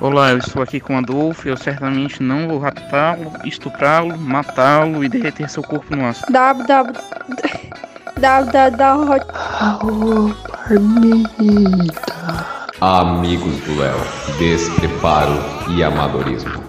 Olá, eu estou aqui com Adolfo. Eu certamente não vou raptá-lo, estuprá-lo, matá-lo e derreter seu corpo no aço. www. Amigos do Léo, despreparo e amadorismo.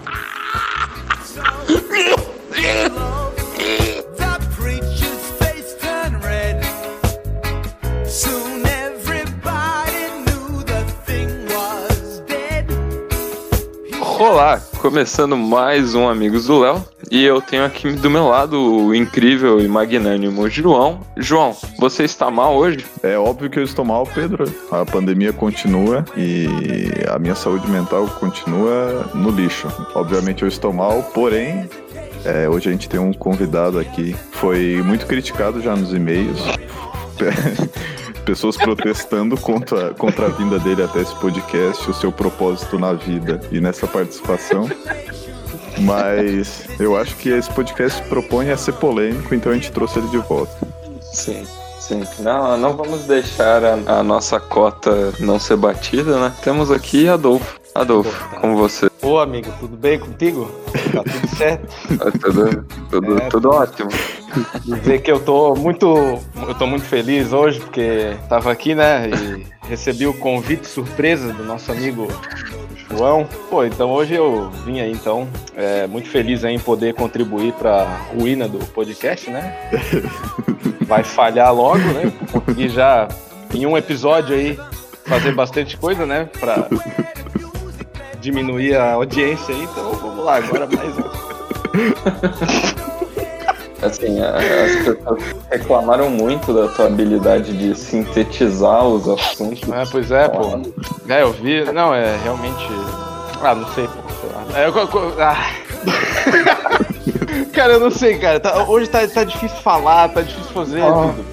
Olá, começando mais um Amigos do Léo. E eu tenho aqui do meu lado o incrível e magnânimo João. João, você está mal hoje? É óbvio que eu estou mal, Pedro. A pandemia continua e a minha saúde mental continua no lixo. Obviamente eu estou mal, porém, é, hoje a gente tem um convidado aqui. Foi muito criticado já nos e-mails. Pessoas protestando contra, contra a vinda dele até esse podcast, o seu propósito na vida e nessa participação. Mas eu acho que esse podcast propõe a ser polêmico, então a gente trouxe ele de volta. Sim, sim. Não, não vamos deixar a, a nossa cota não ser batida, né? Temos aqui Adolfo. Adolfo, como você? Ô amigo, tudo bem contigo? Tá tudo certo? Tá tudo, tudo, É. tudo ótimo. Dizer que eu tô muito. Eu tô muito feliz hoje, porque tava aqui, né? E recebi o convite surpresa do nosso amigo João. Pô, então hoje eu vim aí, então, é, muito feliz aí em poder contribuir pra ruína do podcast, né? Vai falhar logo, né? E já em um episódio aí fazer bastante coisa, né? Pra diminuir a audiência aí, então vamos lá, agora mais um. Assim, a- as pessoas reclamaram muito da tua habilidade de sintetizar os assuntos. É, pois é, pô. É, eu vi. Não, é realmente. Ah, não sei, pô. Sei lá. É, eu, eu- ah. cara, eu não sei, cara. Tá- hoje tá, tá difícil falar, tá difícil fazer Ah. tudo.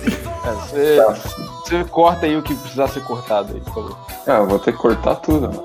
É, você, você corta aí o que precisar ser cortado aí, por favor. Ah, eu vou ter que cortar tudo. né?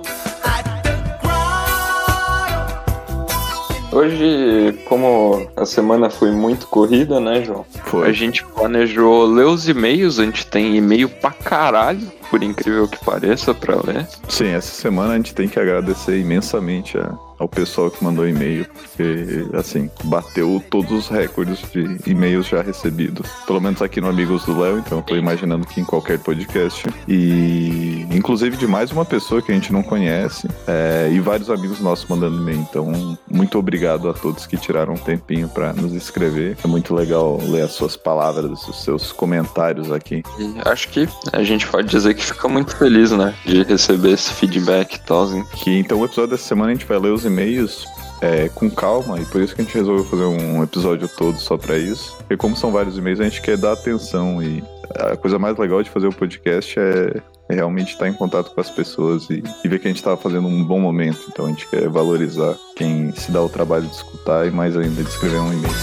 Hoje, como a semana foi muito corrida, né, João? Foi. A gente planejou ler os e-mails, a gente tem e-mail pra caralho, por incrível que pareça, pra ler. Sim, essa semana a gente tem que agradecer imensamente a- ao pessoal que mandou e-mail, porque, assim, bateu todos os recordes de e-mails já recebidos. Pelo menos aqui no Amigos do Léo, então eu tô imaginando que em qualquer podcast. E, inclusive, de mais uma pessoa que a gente não conhece, é, e vários amigos nossos mandando e-mail. Então, muito obrigado a todos que tiraram um tempinho pra nos escrever. É muito legal ler as suas palavras, os seus comentários aqui. E acho que a gente pode dizer que fica muito feliz, né, de receber esse feedback e tal. assim. Que então o episódio dessa semana a gente vai ler os e-mails é, com calma e por isso que a gente resolveu fazer um episódio todo só pra isso. Porque como são vários e-mails, a gente quer dar atenção e a coisa mais legal de fazer o podcast é, é realmente estar em contato com as pessoas e, e ver que a gente tá fazendo um bom momento. Então a gente quer valorizar quem se dá o trabalho de escutar e mais ainda de escrever um e-mail.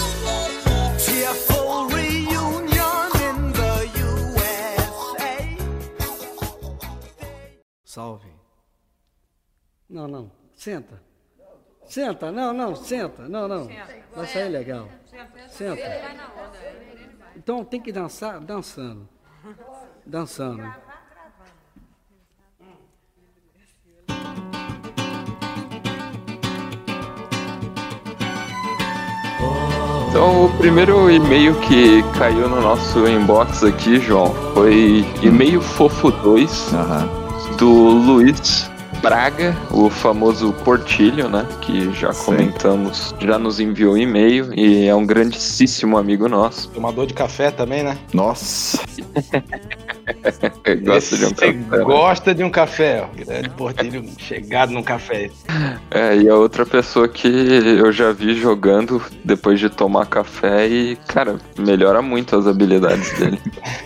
Salve. Não, não. Senta. Senta, não, não, senta. Não, não. Vai sair legal. Senta. Então tem que dançar dançando. Dançando. Então, o primeiro e-mail que caiu no nosso inbox aqui, João, foi e-mail fofo 2 Aham. do Luiz Braga, o famoso Portilho, né? Que já Sim. comentamos, já nos enviou e-mail e é um grandíssimo amigo nosso. Tomador de café também, né? Nossa! Gosta de um café. né? gosta de um café, ó. Grande porteiro chegado num café. É, e a outra pessoa que eu já vi jogando depois de tomar café e, cara, melhora muito as habilidades dele.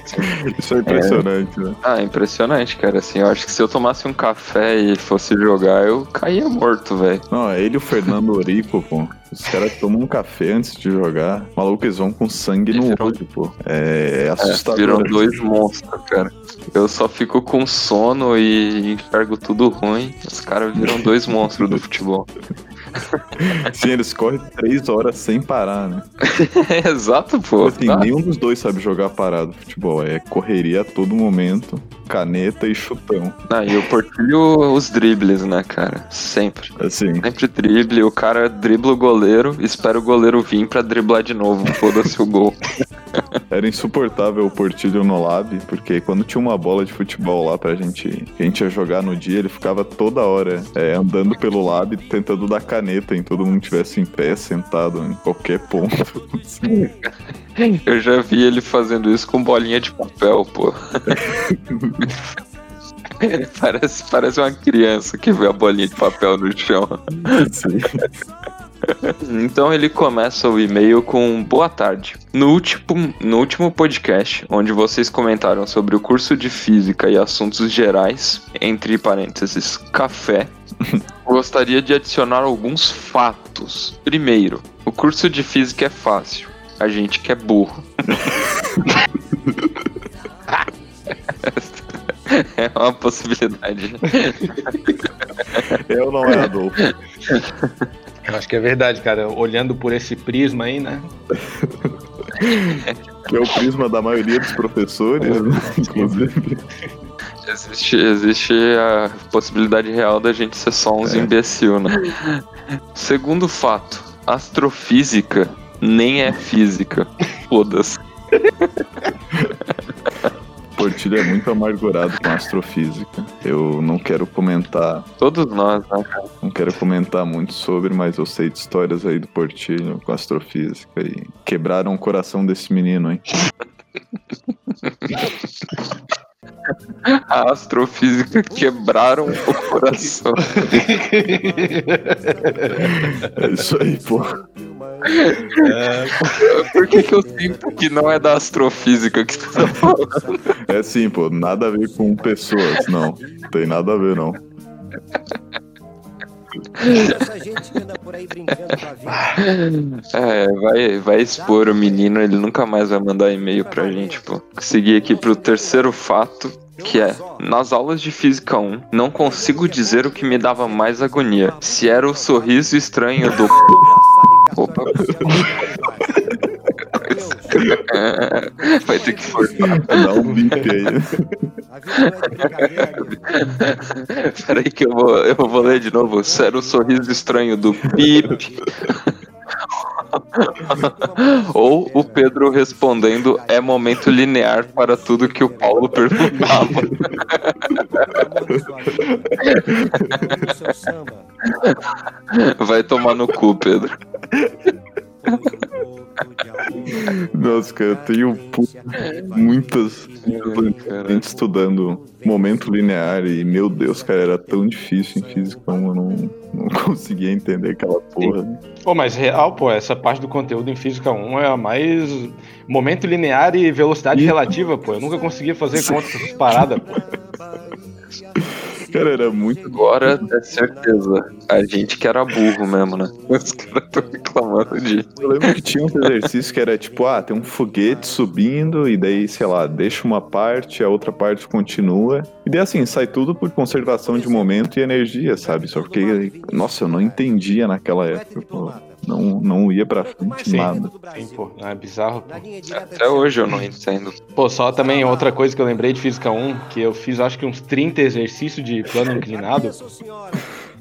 Isso é impressionante, né? Ah, impressionante, cara. Assim, eu acho que se eu tomasse um café e fosse jogar, eu caía morto, velho. Não, é ele e o Fernando Orico, pô. Os caras tomam um café antes de jogar. Maluco, eles vão com sangue no Viram- olho, pô. É, É, assustador. viram dois monstros, cara. Eu só fico com sono e enxergo tudo ruim. Os caras viram dois monstros do futebol. Sim, eles correm três horas sem parar, né? Exato, pô. Assim, Ah, nenhum dos dois sabe jogar parado futebol. É correria a todo momento, caneta e chutão. ah, e o Portilho, os dribles, né, cara? Sempre. Assim, Sempre drible, o cara dribla o goleiro, espera o goleiro vir pra driblar de novo, foda-se o gol. era insuportável o Portilho no lab, porque quando tinha uma bola de futebol lá pra gente, que a gente ia jogar no dia, ele ficava toda hora é, andando pelo lab, tentando dar caneta em todo mundo que estivesse em pé, sentado em qualquer ponto. Eu já vi ele fazendo isso com bolinha de papel, pô. parece, parece uma criança que vê a bolinha de papel no chão. Assim. Então ele começa o e-mail com boa tarde. No último, no último podcast, onde vocês comentaram sobre o curso de física e assuntos gerais, entre parênteses, café, gostaria de adicionar alguns fatos. Primeiro, o curso de física é fácil. A gente que é burro. É uma possibilidade. Eu não era Adolfo. Eu acho que é verdade, cara. Olhando por esse prisma aí, né? Que é o prisma da maioria dos professores, né? inclusive. Existe, existe a possibilidade real da gente ser só uns imbecil, né? Segundo fato, astrofísica nem é física. Foda-se. Portilho é muito amargurado com astrofísica. Eu não quero comentar, Todos nós, né, cara? não quero comentar muito sobre, mas eu sei de histórias aí do Portilho com astrofísica e quebraram o coração desse menino, hein? A astrofísica quebraram o coração. É isso aí, pô. Por que, que eu sinto que não é da astrofísica que tu tá falando? É sim, pô, nada a ver com pessoas, não. Tem nada a ver, não. Essa gente que anda por aí brincando com a vida. É, vai, vai expor o menino, ele nunca mais vai mandar e-mail pra gente, pô. Seguir aqui pro terceiro fato, que é, nas aulas de Física 1, não consigo dizer o que me dava mais agonia. Se era o sorriso estranho do... Opa, vai ter que cortar. Dá um bip aí. Peraí que eu vou, eu vou ler de novo. Era o sorriso estranho do Pip. Ou o Pedro respondendo é momento linear para tudo que o Paulo perguntava. Vai tomar no cu, Pedro. Nossa, cara, eu tenho muitas gente estudando momento linear e, meu Deus, cara, era tão difícil em física, eu não, não conseguia entender aquela porra. Pô, mas real, pô, essa parte do conteúdo em Física 1 é a mais momento linear e velocidade Ih. relativa, pô. Eu nunca conseguia fazer conta dessas paradas, pô. Cara, era muito. Agora é certeza. A gente que era burro mesmo, né? Os caras estão reclamando de. Eu lembro que tinha uns exercícios que era tipo, ah, tem um foguete subindo, e daí, sei lá, deixa uma parte, a outra parte continua. E daí assim, sai tudo por conservação de momento e energia, sabe? Só porque, nossa, eu não entendia naquela época, pô. Não, não ia pra frente Sim. nada. Sim, pô. Não é bizarro, pô. Até hoje eu não entendo. Pô, só também outra coisa que eu lembrei de Física 1, que eu fiz acho que uns 30 exercícios de plano inclinado.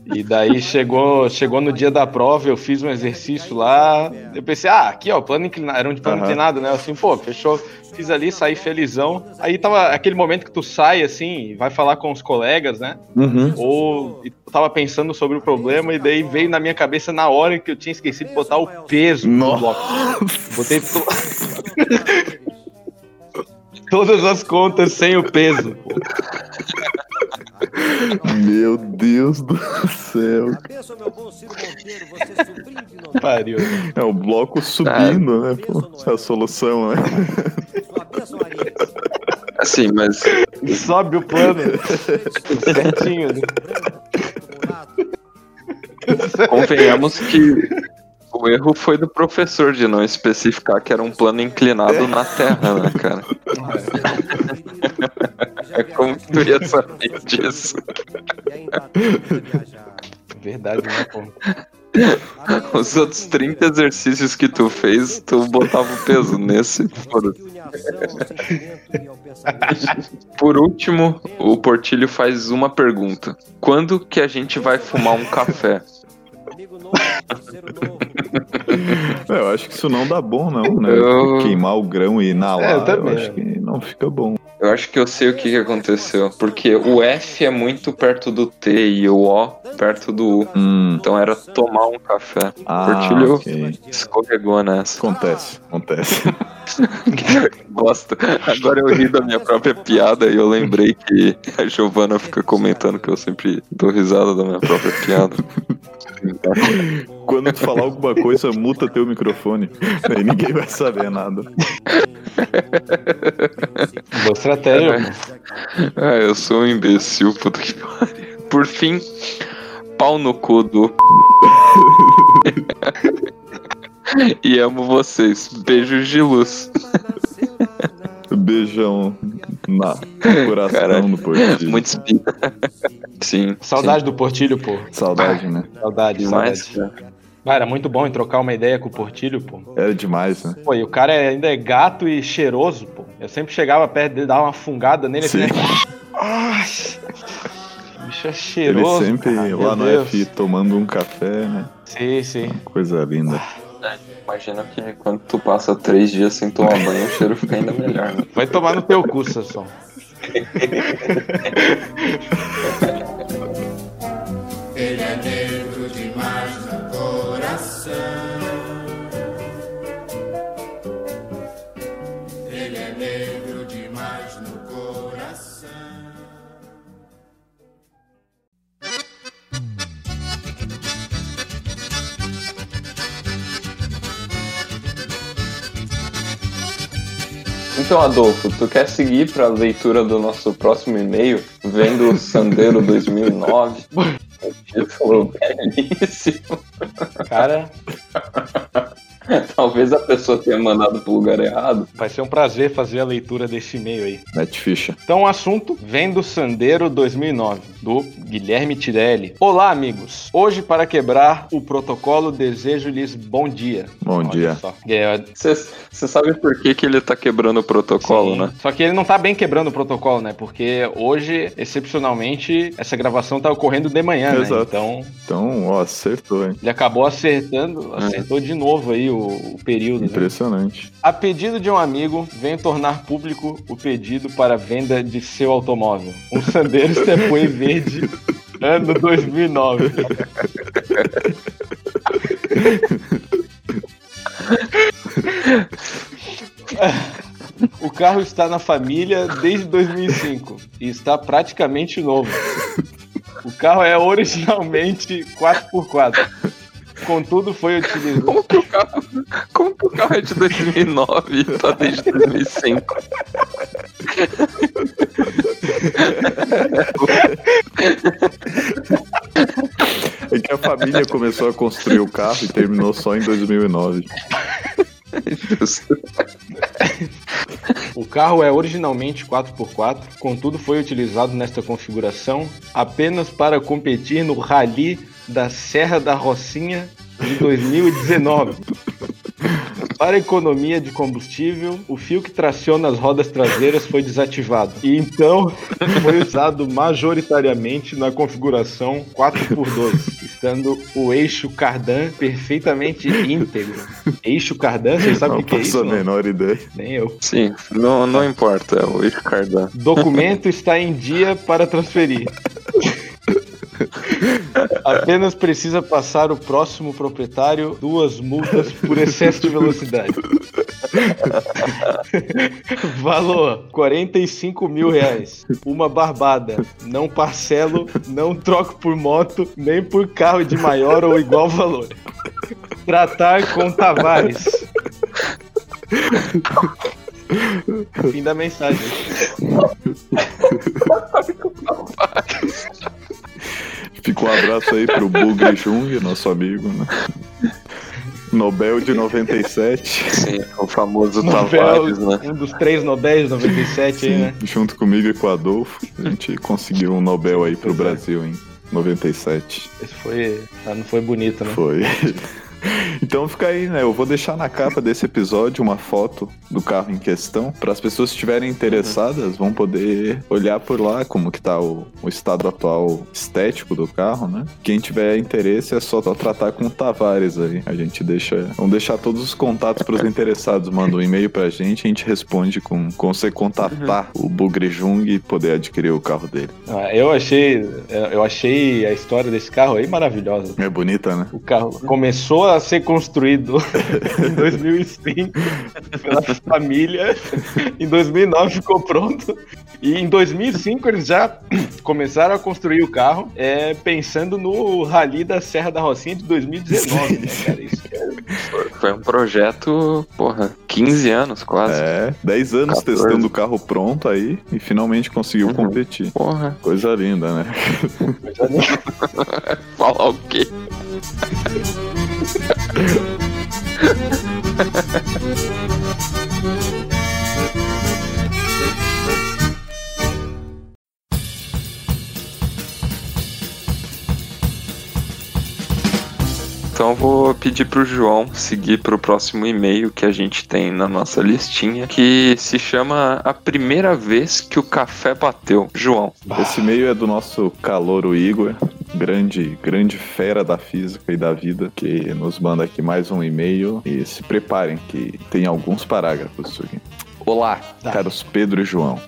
E daí chegou, chegou no dia da prova, eu fiz um exercício lá. Eu pensei, ah, aqui ó, plano inclinado, era um de plano Aham. inclinado, né? Assim, pô, fechou. Fiz ali, saí felizão. Aí tava aquele momento que tu sai assim, vai falar com os colegas, né? Uhum. Ou tava pensando sobre o problema, e daí veio na minha cabeça na hora que eu tinha esquecido de botar o peso no bloco. Botei to- todas as contas sem o peso. Meu Deus do céu. Abençoa meu bom Ciro Monteiro, você sobrinho de Nobel. Pariu. É o bloco subindo, né? Pô, é a solução, né? Assim, mas Sobe o plano certinho. né? convenhamos que o erro foi do professor de não especificar que era um plano inclinado na Terra, né, cara? É como que tu ia saber disso? Verdade, né, pô? Os outros 30 exercícios que tu fez, tu botava o peso nesse. foda-se. Por último, o Portilho faz uma pergunta: Quando que a gente vai fumar um café? É, eu acho que isso não dá bom, não, né? Eu- Queimar o grão e É, eu inalar, eu, também. acho que não fica bom. Eu acho que eu sei o que, aconteceu. Porque o F é muito perto do T e o O perto do U. Hum, Então era tomar um café. ah, Portilho ok. escorregou nessa. Acontece, acontece. Gosto. Agora eu ri da minha própria piada e eu lembrei que a Giovana fica comentando que eu sempre dou risada da minha própria piada. Quando tu falar alguma coisa, muta teu microfone. Aí ninguém vai saber nada. Boa estratégia. Ah, eu sou um imbecil, puta que pariu. Por fim, pau no cu do. e amo vocês. Beijos de luz. Beijão na no coração Caralho. do Portilho. Muito speed. Sim. Saudade do Portilho, pô. Saudade, né? Saudade, Demais. saudade. Ah, era muito bom em trocar uma ideia com o Portilho, pô. Era demais, né? Pô, e o cara é- ainda é gato e cheiroso, pô. Eu sempre chegava perto dele, dava uma fungada nele, assim, Sim. né? Bicho é Ele cheiroso. sempre cara, lá no Deus. F tomando um café, né? Sim, sim. Coisa linda. Imagina que quando tu passa três dias sem tomar banho, o cheiro fica ainda melhor, né? Vai tomar no teu cu, Sansão. Ele é coração. Ele é negro demais no coração. Então, Adolfo, tu quer seguir pra leitura do nosso próximo e-mail, vendo o Sandeiro 2009? O título belíssimo. Cara, Talvez a pessoa tenha mandado pro lugar errado. vai ser um prazer fazer a leitura desse e-mail aí. Net ficha. Então, o assunto vem do Sandeiro 2009, do Guilherme Tirelli. Olá, amigos. Hoje, para quebrar o protocolo, desejo-lhes bom dia. Bom Olha dia. só. É, Você sabe por que, que ele tá quebrando o protocolo, Sim. né? Só que ele não tá bem quebrando o protocolo, né? Porque hoje, excepcionalmente, essa gravação tá ocorrendo de manhã, né? Exato. Então, Então, ó, acertou, hein? ele acabou acertando, acertou de novo aí o, o período. né? Impressionante. A pedido de um amigo, venho tornar público o pedido para venda de seu automóvel. Um Sandero Stepway verde, ano 2009. O carro está na família desde 2005 e está praticamente novo. O carro é originalmente 4x4. Contudo, foi utilizado. Como que o carro, como que o carro é de 2009 e tá desde 2005? É que a família começou a construir o carro e terminou só em 2009. Justo. O carro é originalmente 4x4, contudo foi utilizado nesta configuração apenas para competir no Rally da Serra da Rocinha de 2019. Para economia de combustível, o fio que traciona as rodas traseiras foi desativado. E então foi usado majoritariamente na configuração 4x2, estando o eixo cardan perfeitamente íntegro. Eixo cardan, vocês sabem o que, que é faço isso? a não? menor ideia. Nem eu. Sim, não, não importa, é o eixo cardan. Documento está em dia para transferir. Apenas precisa passar o próximo proprietário duas multas por excesso de velocidade. Valor: 45 mil reais. Uma barbada. Não parcelo, não troco por moto, nem por carro de maior ou igual valor. Tratar com Tavares. Fim da mensagem. Fica um abraço aí pro Bugre Jung, nosso amigo, né? Nobel de 97, Sim, o famoso Nobel, Tavares, né? um dos três Nobéis 97 aí, né? junto comigo e com o Adolfo. A gente conseguiu um Nobel aí pro Brasil, hein? 97. Esse foi. ah, Não foi bonito, né? Foi. Então fica aí, né? Eu vou deixar na capa desse episódio uma foto do carro em questão. Para as pessoas que estiverem interessadas, vão poder olhar por lá como que tá o, o estado atual estético do carro, né? Quem tiver interesse é só tratar com o Tavares aí. A gente deixa. Vamos deixar todos os contatos para os interessados. Manda um e-mail pra gente, a gente responde com, com você contatar o Bugre Jung e poder adquirir o carro dele. Ah, Eu achei. Eu achei a história desse carro aí maravilhosa. É bonita, né? O carro começou a ser construído em 2005 pela família. Em 2009 ficou pronto. E em 2005 eles já começaram a construir o carro é, pensando no Rally da Serra da Rocinha de 2019, né, cara? Isso é- Foi um projeto, porra, 15 anos quase. É, 10 anos 14. testando o carro pronto aí e finalmente conseguiu Uhum. competir. Porra, Coisa linda, né? falar o quê? Ha ha ha ha ha! Então eu vou pedir pro João seguir pro próximo e-mail que a gente tem na nossa listinha, que se chama A Primeira Vez que o Café Bateu. João. Esse e-mail é do nosso calouro Igor, grande, grande fera da física e da vida, que nos manda aqui mais um e-mail. E se preparem, que tem alguns parágrafos aqui. Olá, Tá. caros Pedro e João.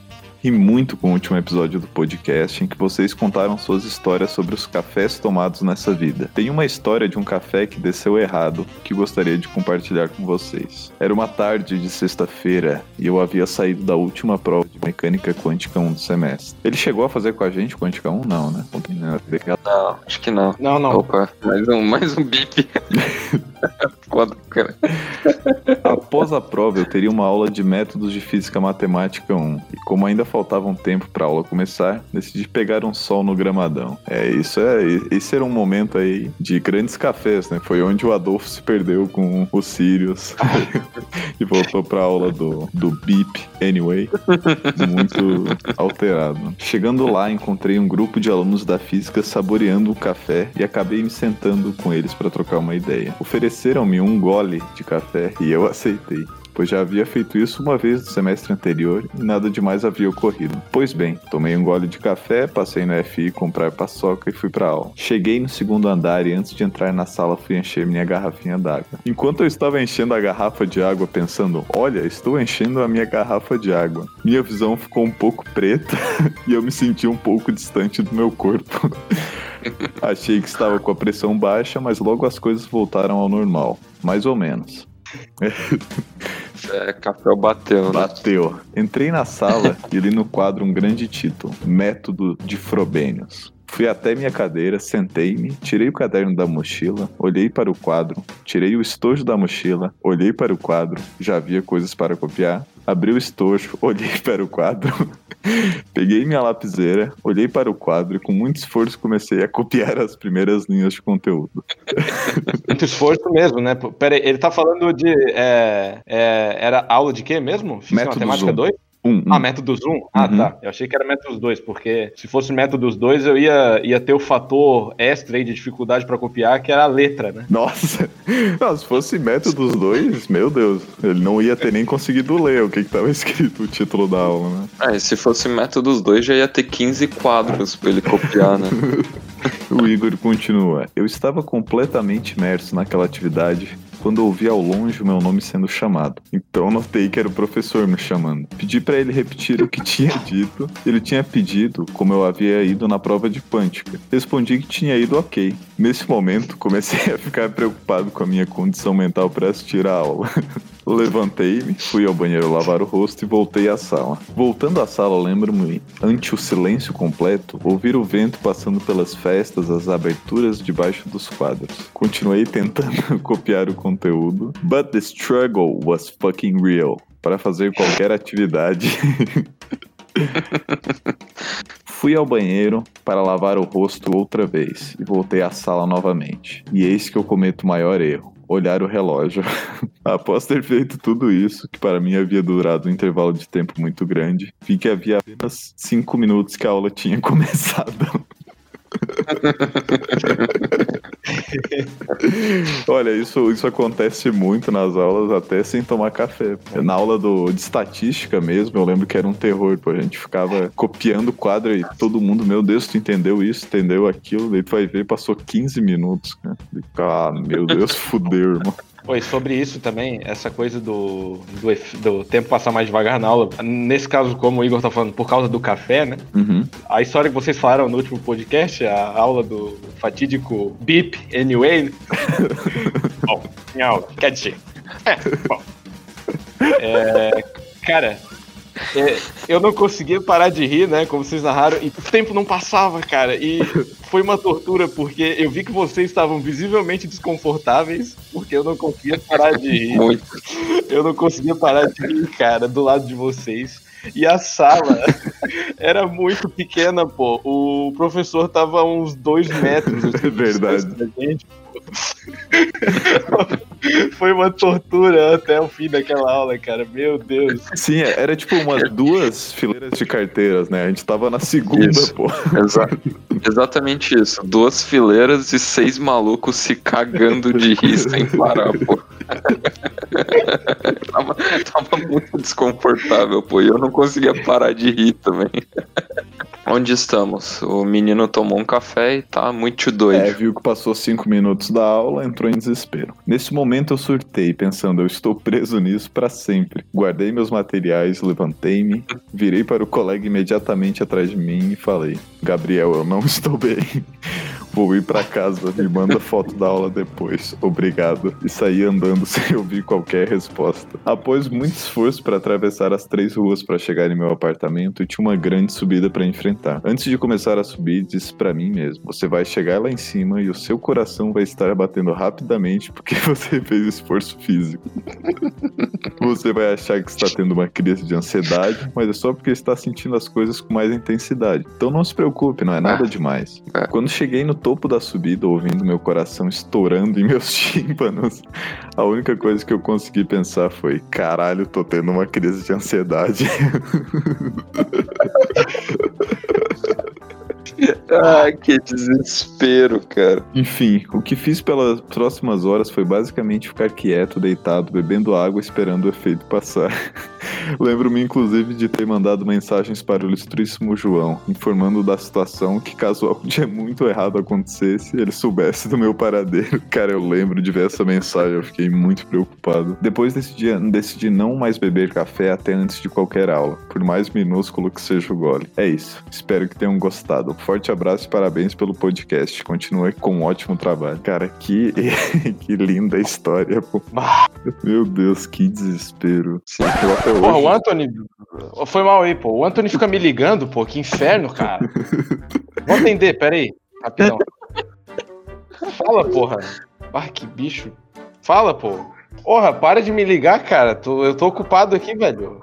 Ri muito com o último episódio do podcast em que vocês contaram suas histórias sobre os cafés tomados nessa vida. Tem uma história de um café que desceu errado que gostaria de compartilhar com vocês. Era uma tarde de sexta-feira e eu havia saído da última prova de mecânica quântica 1 do semestre. Ele chegou a fazer com a gente quântica 1? Não, né? Não, acho que não. Não, não. Opa, mais um, mais um bip. Foda, cara. Após a prova, eu teria uma aula de métodos de física matemática 1. E como ainda faltava um tempo para aula começar, decidi pegar um sol no gramadão. É, isso é. Esse era um momento aí de grandes cafés, né? Foi onde o Adolfo se perdeu com o Sirius e voltou para a aula do, do Beep Anyway, muito alterado. Chegando lá, encontrei um grupo de alunos da física saboreando um café e acabei me sentando com eles para trocar uma ideia. Ofereceram-me um gole de café e eu aceitei. Pois já havia feito isso uma vez no semestre anterior e nada demais havia ocorrido. Pois bem, tomei um gole de café, passei no FI comprar paçoca e fui pra aula. Cheguei no segundo andar e antes de entrar na sala fui encher minha garrafinha d'água. Enquanto eu estava enchendo a garrafa de água pensando, olha, estou enchendo a minha garrafa de água, minha visão ficou um pouco preta e eu me senti um pouco distante do meu corpo. Achei que estava com a pressão baixa, mas logo as coisas voltaram ao normal. Mais ou menos. É, café bateu, né? Bateu. Entrei na sala e li no quadro um grande título: Método de Frobênios. Fui até minha cadeira, sentei-me, tirei o caderno da mochila, olhei para o quadro, tirei o estojo da mochila, olhei para o quadro, já havia coisas para copiar, abri o estojo, olhei para o quadro, peguei minha lapiseira, olhei para o quadro e com muito esforço comecei a copiar as primeiras linhas de conteúdo. Muito esforço mesmo, né? Pera aí, ele tá falando de. é, é, era aula de quê mesmo? Física Método Matemática Zoom. 2? Um, um. Ah, métodos 1? Ah, Uhum. tá. Eu achei que era métodos 2, porque se fosse métodos 2, eu ia, ia ter o fator extra aí de dificuldade pra copiar, que era a letra, né? Nossa, Não, se fosse métodos dois, meu Deus, ele não ia ter nem conseguido ler o que estava escrito o título da aula, né? É, se fosse métodos 2 já ia ter 15 quadros pra ele copiar, né? O Igor continua. Eu estava completamente imerso naquela atividade quando ouvi ao longe o meu nome sendo chamado. Então notei que era o professor me chamando. Pedi para ele repetir o que tinha dito. Ele tinha pedido como eu havia ido na prova de quântica. Respondi que tinha ido ok. Nesse momento, comecei a ficar preocupado com a minha condição mental para assistir a aula. Levantei-me, fui ao banheiro lavar o rosto e voltei à sala. Voltando à sala, lembro-me, ante o silêncio completo, ouvir o vento passando pelas festas, as aberturas debaixo dos quadros. Continuei tentando copiar o conteúdo, but the struggle was fucking real. Para fazer qualquer atividade. Fui ao banheiro para lavar o rosto outra vez e voltei à sala novamente. E eis que eu cometo o maior erro. Olhar o relógio. Após ter feito tudo isso, que para mim havia durado um intervalo de tempo muito grande, vi que havia apenas cinco minutos que a aula tinha começado. Olha, isso, isso acontece muito nas aulas, até sem tomar café. Na aula do, de estatística mesmo, eu lembro que era um terror, pô. A gente ficava copiando o quadro e todo mundo, meu Deus, tu entendeu isso, entendeu aquilo? Daí tu vai ver, passou 15 minutos, cara. Ah, meu Deus, fudeu, irmão. Oi, sobre isso também, essa coisa do, do, do tempo passar mais devagar na aula. Nesse caso, como o Igor tá falando, por causa do café, né? Uhum. A história que vocês falaram no último podcast, a aula do fatídico Beep Anyway. né? bom, minha aula, quer dizer. É, bom. É, cara, é, eu não conseguia parar de rir, né? Como vocês narraram, e o tempo não passava, cara. E foi uma tortura, porque eu vi que vocês estavam visivelmente desconfortáveis, porque eu não conseguia parar de rir. Muito. Eu não conseguia parar de rir, cara, do lado de vocês. E a sala era muito pequena, pô. O professor tava a uns dois metros. assim, É verdade. da gente, pô. Foi uma tortura até o fim daquela aula, cara. Meu Deus. Sim, era tipo umas duas fileiras de carteiras, né? A gente tava na segunda, Isso. pô. Exa- exatamente isso. Duas fileiras e seis malucos se cagando de rir sem parar, pô. tava, tava muito desconfortável, pô. E eu não conseguia parar de rir também. Onde estamos? O menino tomou um café e tá muito É, doido. viu que passou cinco minutos da aula, entrou em desespero. Nesse momento eu surtei, pensando, eu estou preso nisso pra sempre. Guardei meus materiais, levantei-me, virei para o colega imediatamente atrás de mim e falei: Gabriel, eu não estou bem. Vou ir pra casa, me manda foto da aula depois. Obrigado. E saí andando sem ouvir qualquer resposta. Após muito esforço para atravessar as três ruas para chegar em meu apartamento, tinha uma grande subida para enfrentar. Antes de começar a subir, disse para mim mesmo: você vai chegar lá em cima e o seu coração vai estar batendo rapidamente porque você fez esforço físico. Você vai achar que está tendo uma crise de ansiedade, mas é só porque está sentindo as coisas com mais intensidade. Então não se preocupe, não é nada demais. É. Quando cheguei no topo da subida, ouvindo meu coração estourando em meus tímpanos, a única coisa que eu consegui pensar foi: caralho, tô tendo uma crise de ansiedade. Ah, que desespero, cara. Enfim, o que fiz pelas próximas horas foi basicamente ficar quieto, deitado, bebendo água, esperando o efeito passar. Lembro-me, inclusive, de ter mandado mensagens para o ilustríssimo João, informando da situação que, caso algo de muito errado acontecesse, ele soubesse do meu paradeiro. Cara, eu lembro de ver essa mensagem, eu fiquei muito preocupado. Depois desse dia, decidi não mais beber café até antes de qualquer aula, por mais minúsculo que seja o gole. É isso. Espero que tenham gostado. Forte abraço e parabéns pelo podcast. Continue com um ótimo trabalho. Cara, que, que linda história, pô. Meu Deus, que desespero. Sim, até Porra, hoje. o Anthony. Foi mal aí, pô. O Anthony fica me ligando, pô. Que inferno, cara. Vou atender, peraí. Rapidão. Fala, porra. Ah, que bicho. Fala, pô. Porra, para de me ligar, cara. Eu tô ocupado aqui, velho.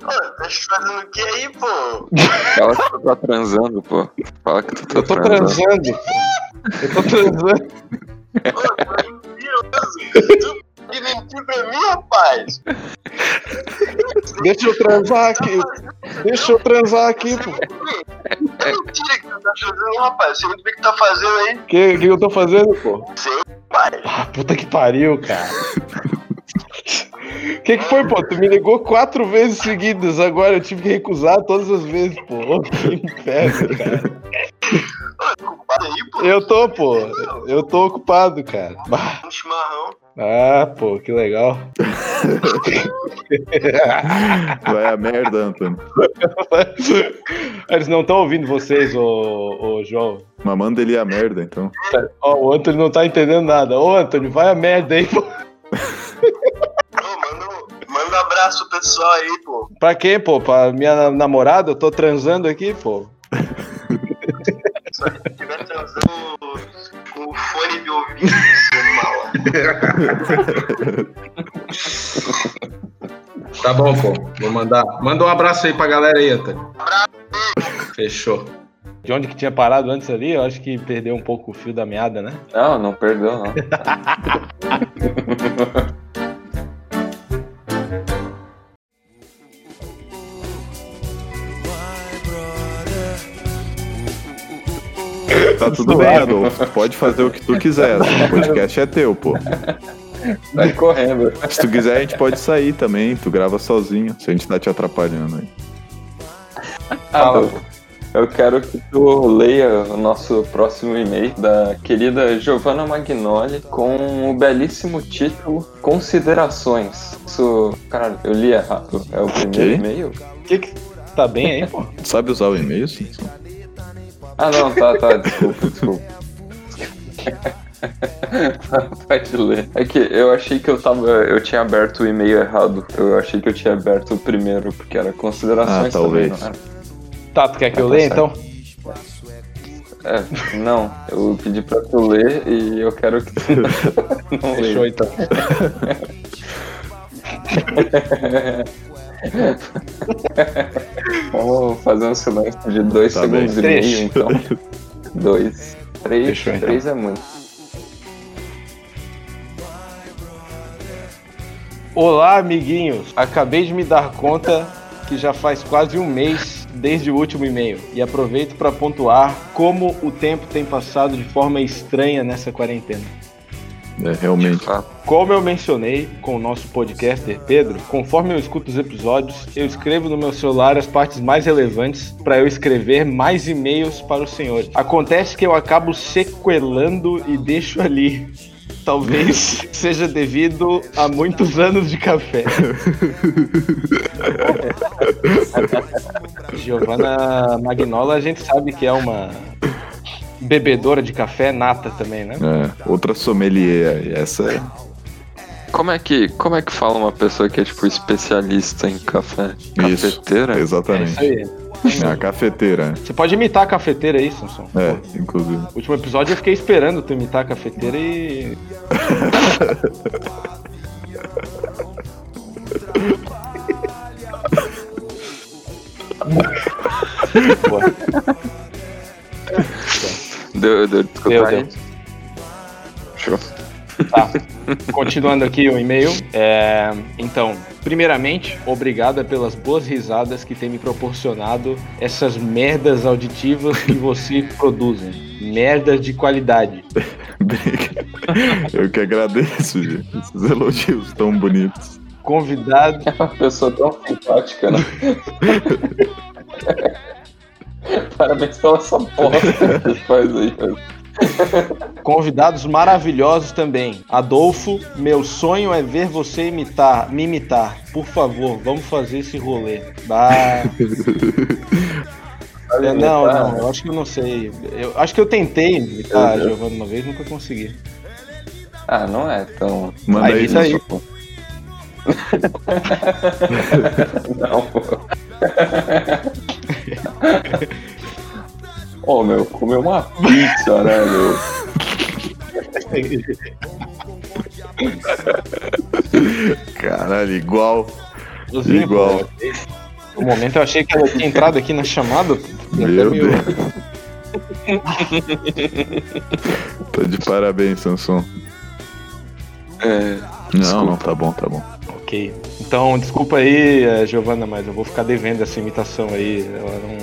Tá fazendo o que aí, pô? Fala que tu tá transando, pô. Fala que tu tá Eu tô transando. transando, pô. Eu tô transando. Mentiroso. Tu de mentir pra mim, rapaz. Deixa eu transar aqui. Deixa eu transar aqui, pô. É mentira que tu tá fazendo, rapaz. Você muito bem que tá fazendo aí. O que, que eu tô fazendo, pô? Sei, pai. Ah, puta que pariu, cara. O que, que foi, pô? Tu me ligou quatro vezes seguidas, agora eu tive que recusar todas as vezes, pô. Que inferno, cara. Eu tô, pô. Eu tô ocupado, cara. Ah, pô, que legal. Vai a merda, Antônio. Eles não estão ouvindo vocês, ô, ô João. Mas manda ele a merda, então. Ó, o Antônio não tá entendendo nada. Ô, Antônio, vai a merda aí, pô. Manda, um- abraço pro pessoal aí, pô. Pra quem, pô? Pra minha namorada? Eu tô transando aqui, pô. Se estiver transando com o fone de ouvido, seu mal. Tá bom, pô. Vou mandar. Manda um abraço aí pra galera aí, Antônio. Fechou. De onde que tinha parado antes ali, eu acho que perdeu um pouco o fio da meada, né? Não, não perdeu, não. tá tudo bem, Adolfo. Tu pode fazer o que tu quiser. O podcast é teu, pô. Vai correndo. Se tu quiser, a gente pode sair também. Tu grava sozinho, se a gente tá te atrapalhando aí. Adolfo, eu quero que tu leia o nosso próximo e-mail da querida Giovanna Magnoli com o belíssimo título Considerações. Isso, caralho, eu li errado. É o primeiro e-mail? Que que tá bem aí, pô? Sabe usar o e-mail, Simpson? Ah, não, tá, tá, desculpa, desculpa. Pode ler. É que eu achei que eu tava. Eu tinha aberto o e-mail errado. Eu achei que eu tinha aberto o primeiro, porque era considerações Ah, talvez. também? Tá, tu quer que eu Tá leia então? É, não, eu pedi pra tu ler e eu quero que tu não Fechou leia. então. Vamos fazer um silêncio de dois Tá segundos bem. e meio, então. Dois. Três. Fechou, então. Três é muito. Olá, amiguinhos. Acabei de me dar conta que já faz quase um mês desde o último e-mail e aproveito para pontuar como o tempo tem passado de forma estranha nessa quarentena. É, realmente. Como eu mencionei com o nosso podcaster Pedro, conforme eu escuto os episódios, eu escrevo no meu celular as partes mais relevantes para eu escrever mais e-mails para os senhores. Acontece que eu acabo sequelando e deixo ali. Talvez seja devido a muitos anos de café. Giovanna Magnola, a gente sabe que é uma bebedora de café nata também, né? É, outra sommelier aí. Essa é. Como é que, como é que fala uma pessoa que é tipo especialista em café? Isso. Cafeteira? É Exatamente. isso aí. É a cafeteira. Você pode imitar a cafeteira aí, Samson. É, inclusive. No último episódio eu fiquei esperando tu imitar a cafeteira e. Boa. Deu, deu de escutar Deu, aí? deu. Show. Tá. Continuando aqui o e-mail. É, Então, primeiramente, obrigada pelas boas risadas que tem me proporcionado essas merdas auditivas que vocês produzem. Merdas de qualidade. Eu que agradeço, gente. Esses elogios tão bonitos. Convidado. É uma pessoa tão simpática, né? Parabéns pela essa bosta que faz aí. Convidados maravilhosos também. Adolfo, meu sonho é ver você imitar, me imitar. Por favor, vamos fazer esse rolê. Ah, é, não, não, eu acho que eu não sei. Eu acho que eu tentei imitar a Giovanna uma vez, nunca consegui. Ah, não é tão. Manda Aí, isso aí. Simpson. Não, pô. Ô, meu, comeu uma pizza, né, meu? Caralho, igual. Igualzinho, Igual. No momento eu achei que ela tinha entrado aqui na chamada. Meu meio- Deus. Tá de parabéns, Samson. É, Não, não, tá bom, tá bom. Ok. Então, desculpa aí, eh, Giovana, mas eu vou ficar devendo essa imitação aí. Ela não...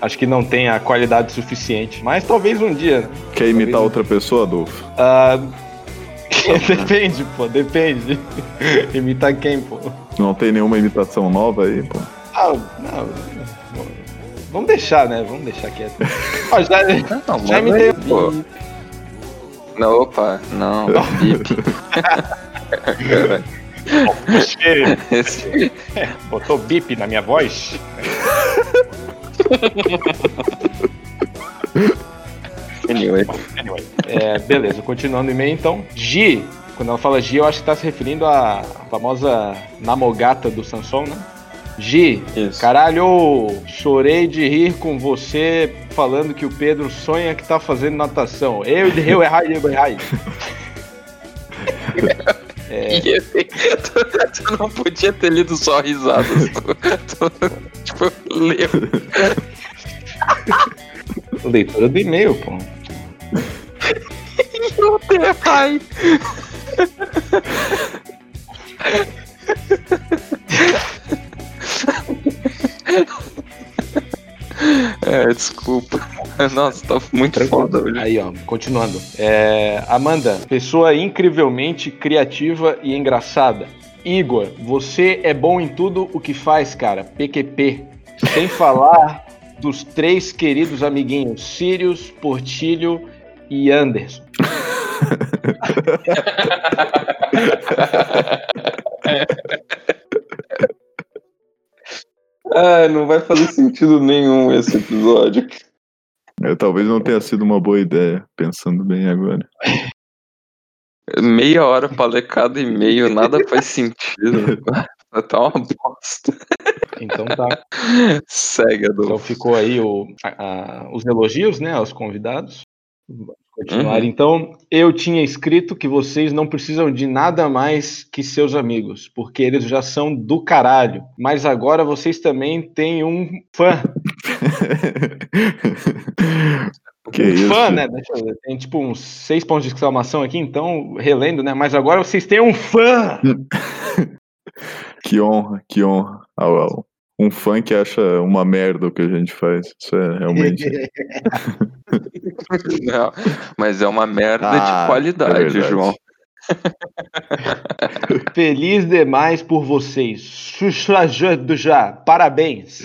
Acho que não tem a qualidade suficiente. Mas talvez um dia. Quer imitar Talvez- outra pessoa, Adolfo? Ah, depende, pô, depende. Imitar quem, pô? Não tem nenhuma imitação nova aí, pô? Ah, não. Vamos deixar, né? Vamos deixar quieto. Ó, já, não, já manda imitei. aí, pô. Não, opa, não, bip. Você Esse- botou bip na minha voz? Anyway. Anyway, é, beleza, continuando o e-mail então. Gi, quando ela fala Gi, eu acho que tá se referindo à famosa namogata do Samson, né? Gi, Isso. caralho, chorei de rir com você falando que o Pedro sonha que tá fazendo natação. Eu eu errei, eu errei. É, E assim, tu, tu não podia ter lido só risadas. Tu, tu, tipo, leu. leitura do e-mail, pô. Eu errei. É, desculpa. Nossa, tá muito foda hoje. Aí, ó, continuando. É, Amanda, pessoa incrivelmente criativa e engraçada. Igor, você é bom em tudo o que faz, cara. PQP. Sem falar dos três queridos amiguinhos, Sirius, Portilho e Anderson. Ah, não vai fazer sentido nenhum esse episódio. É, talvez não tenha sido uma boa ideia, pensando bem agora. Meia hora pra ler cada e-mail, nada faz sentido. Tá uma bosta. Então tá. Segue, Então Adolfo. ficou aí o- a- a- os elogios, né, aos convidados. Continuar. Uhum. Então, eu tinha escrito que vocês não precisam de nada mais que seus amigos, porque eles já são do caralho. Mas agora vocês também têm um fã. que um isso? fã, né? Deixa eu ver. Tem tipo uns seis pontos de exclamação aqui, então, relendo, né? Mas agora vocês têm um fã! Que honra, que honra. Ah, well. Um fã que acha uma merda o que a gente faz. Isso é realmente. Não, mas é uma merda Ah, de é qualidade, verdade. João. Feliz demais por vocês. Xuxa já- do já. Parabéns.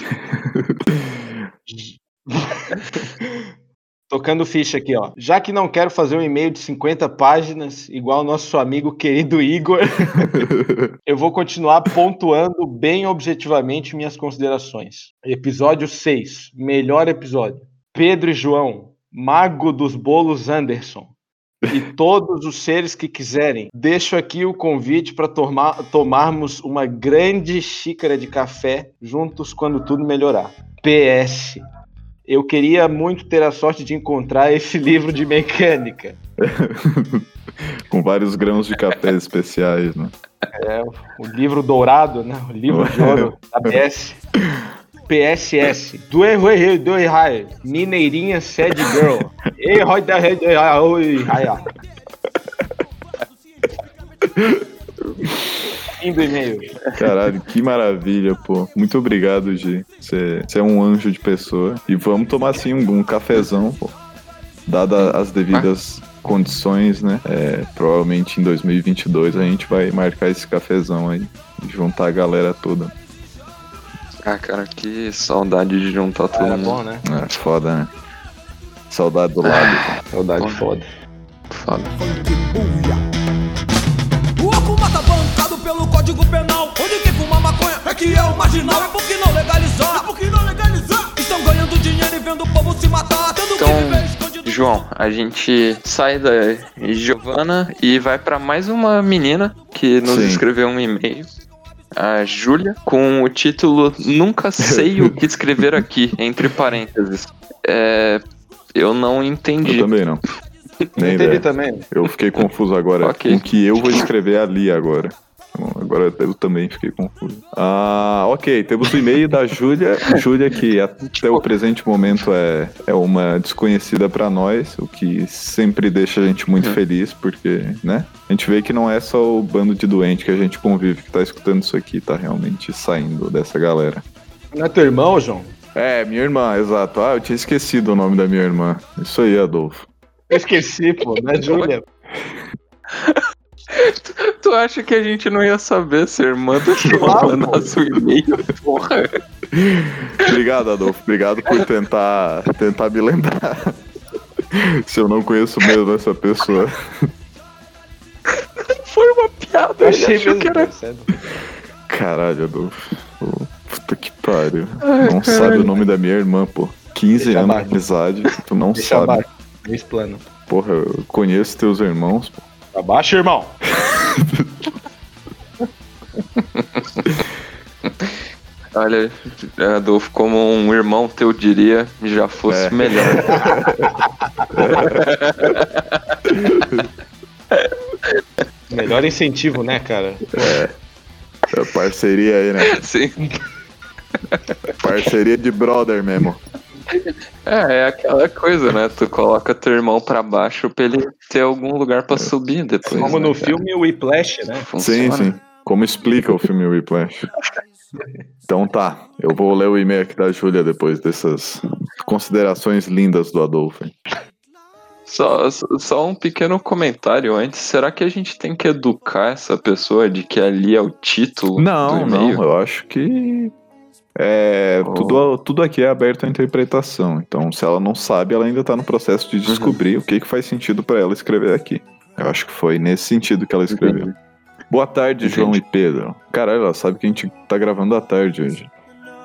Tocando ficha aqui, ó. Já que não quero fazer um e-mail de 50 páginas, igual o nosso amigo querido Igor, eu vou continuar pontuando bem objetivamente minhas considerações. Episódio 6, melhor episódio. Pedro e João, Mago dos Bolos Anderson. E todos os seres que quiserem, deixo aqui o convite para tomarmos uma grande xícara de café juntos quando tudo melhorar. PS. Eu queria muito ter a sorte de encontrar esse livro de mecânica. Com vários grãos de café especiais, né? É, o livro dourado, né? O livro de ouro da PS. PSS. Do erro, do erro. Mineirinha Sad Girl. Ei, roi da rede. Fim do e-mail. Caralho, que maravilha, pô. Muito obrigado, Gi. Você é um anjo de pessoa. E vamos tomar, assim, um, um cafezão, pô. Dada as devidas condições, né? É, provavelmente em 2022 a gente vai marcar esse cafezão aí. E juntar a galera toda. Ah, cara, que saudade de juntar todo Era mundo. bom, né? É, foda, né? Saudade do lado. Saudade foda. Foda. O Código Penal. Onde quem fuma maconha é que é o marginal. É porque não legalizar. É porque não legalizar. Estão ganhando dinheiro e vendo o povo se matar. Tendo Então, que viver escondido. João, a gente sai da Giovana e vai pra mais uma menina que nos Sim. escreveu um e-mail. A Júlia, com o título Nunca sei o que escrever aqui, entre parênteses. É, eu não Eu entendi. também não. Nem entendi ideia. também. Eu fiquei confuso agora. Ok. Com que eu vou escrever ali agora. Agora eu também fiquei confuso. Ah, ok. Temos o e-mail da Júlia. Júlia, que até o presente momento é, é uma desconhecida pra nós, o que sempre deixa a gente muito feliz, porque, né? A gente vê que não é só o bando de doente que a gente convive que tá escutando isso aqui, tá realmente saindo dessa galera. Não é teu irmão, João? É, minha irmã, exato. Ah, eu tinha esquecido o nome da minha irmã. Isso aí, Adolfo. Eu esqueci, pô. Não é Júlia. Tu acha que a gente não ia saber se a irmã do João Claro, mandasse o e-mail? Porra. Obrigado, Adolfo. Obrigado por tentar, tentar me lembrar. Se eu não conheço mesmo essa pessoa. Foi uma piada, Eu achei mesmo. que era sério. Caralho, Adolfo. Puta que pariu. não sabe o nome da minha irmã, pô. 15 Deixa anos de amizade. Tu não Deixa sabe. plano. Porra, eu conheço teus irmãos, pô. Abaixa, irmão. Olha, Adolfo, como um irmão teu diria, já fosse É. melhor. Melhor incentivo, né, cara? É parceria aí, né? Sim. Parceria de brother mesmo. É, é aquela coisa, né? Tu coloca teu irmão pra baixo pra ele ter algum lugar pra subir depois. Como né, no cara? filme Whiplash, né? Sim, Funciona. sim. Como explica o filme Whiplash? Então tá, eu vou ler o e-mail aqui da Júlia depois dessas considerações lindas do Adolfo. hein? Só, só um pequeno comentário antes. Será que a gente tem que educar essa pessoa de que ali é o título Não, do não, eu acho que é, Oh. tudo, tudo aqui é aberto à interpretação. Então, se ela não sabe, ela ainda tá no processo de descobrir o que, que faz sentido pra ela escrever aqui. Eu acho que foi nesse sentido que ela escreveu. Boa tarde, Entendi. João e Pedro. Caralho, ela sabe que a gente tá gravando à tarde hoje.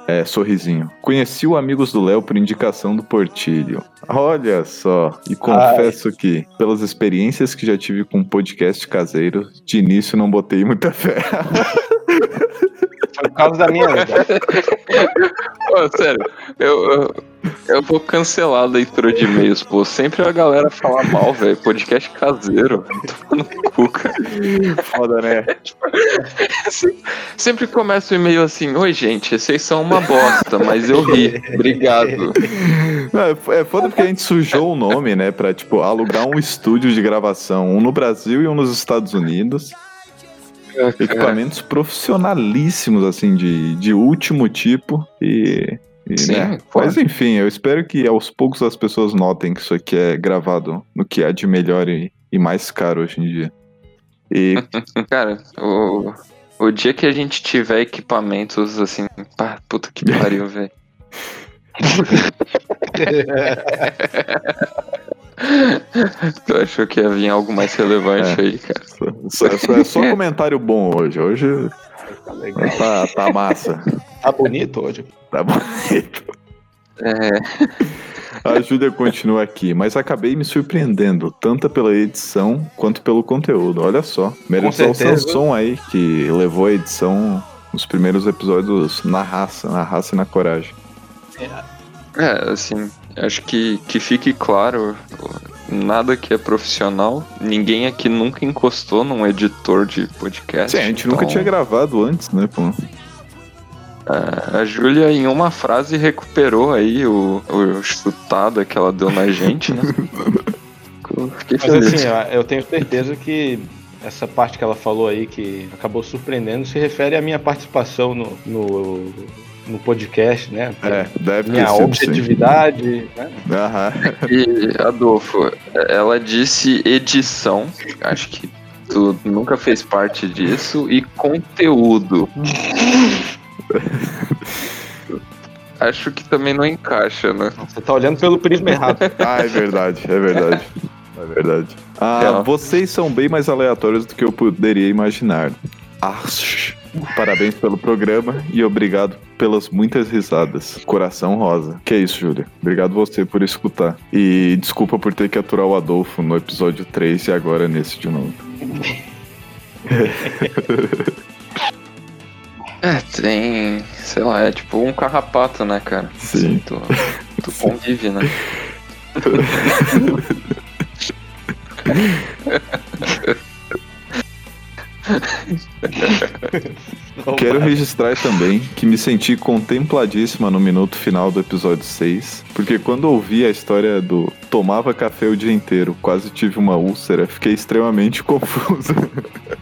É, sorrisinho. Conheci o Amigos do Léo por indicação do Portilho. Olha só, e confesso que, pelas experiências que já tive com podcast caseiro, de início não botei muita fé. Foi por causa da minha. Ô, sério, eu, eu, eu vou cancelar a leitura de e-mails, pô. Sempre a galera fala mal, velho. Podcast caseiro. Tô no cu, cara. Foda, né? Sempre- começa o e-mail assim: Oi, gente, vocês são uma bosta, mas eu ri. Obrigado. Não, é é foda porque a gente sujou o nome, né? Pra, tipo, alugar um estúdio de gravação, um no Brasil e um nos Estados Unidos. Equipamentos profissionalíssimos, assim, de, de último tipo. E. e, Sim, né? claro. Mas enfim, eu espero que aos poucos as pessoas notem que isso aqui é gravado no que há de melhor e, e mais caro hoje em dia. E Cara, o, o dia que a gente tiver equipamentos assim. Pá, puta que pariu, velho. Tu achou que ia vir algo mais relevante É. aí, cara? só, só- é só comentário bom hoje. Hoje tá, tá massa. Tá bonito hoje. Tá bonito. É, A Júlia continua aqui, mas acabei me surpreendendo, tanto pela edição quanto pelo conteúdo. Olha só. Ao certeza. Samson aí, que levou a edição nos primeiros episódios na raça, na raça e na coragem. é, assim, acho que, que fique claro, nada que é profissional, ninguém aqui nunca encostou num editor de podcast. Sim, a gente nunca então, tinha gravado antes, né, pô? é, A Júlia, em uma frase, recuperou aí o, o chutada que ela deu na gente, né? Fiquei Mas feliz. assim, ó, eu tenho certeza que essa parte que ela falou aí, que acabou surpreendendo, se refere à minha participação no, no, no podcast, né? É, deve ter Minha sido sim. objetividade, né? Aham. E, Adolfo, ela disse edição, acho que tu nunca fez parte disso, e conteúdo. acho que também não encaixa, né? Você tá olhando pelo prisma errado. Ah, é verdade, é verdade. É verdade. Ah, Ela- vocês são bem mais aleatórios do que eu poderia imaginar. Ah, parabéns pelo programa e obrigado pelas muitas risadas. Coração rosa. Que é isso, Júlia. Obrigado você por escutar. E desculpa por ter que aturar o Adolfo no episódio 3 e agora nesse de novo. É, tem, sei lá, é tipo um carrapato, né, cara? Sim. Tu, tu convive, né? Quero registrar também que me senti contempladíssima no minuto final do episódio 6, porque quando ouvi a história do tomava café o dia inteiro, quase tive uma úlcera, fiquei extremamente confuso.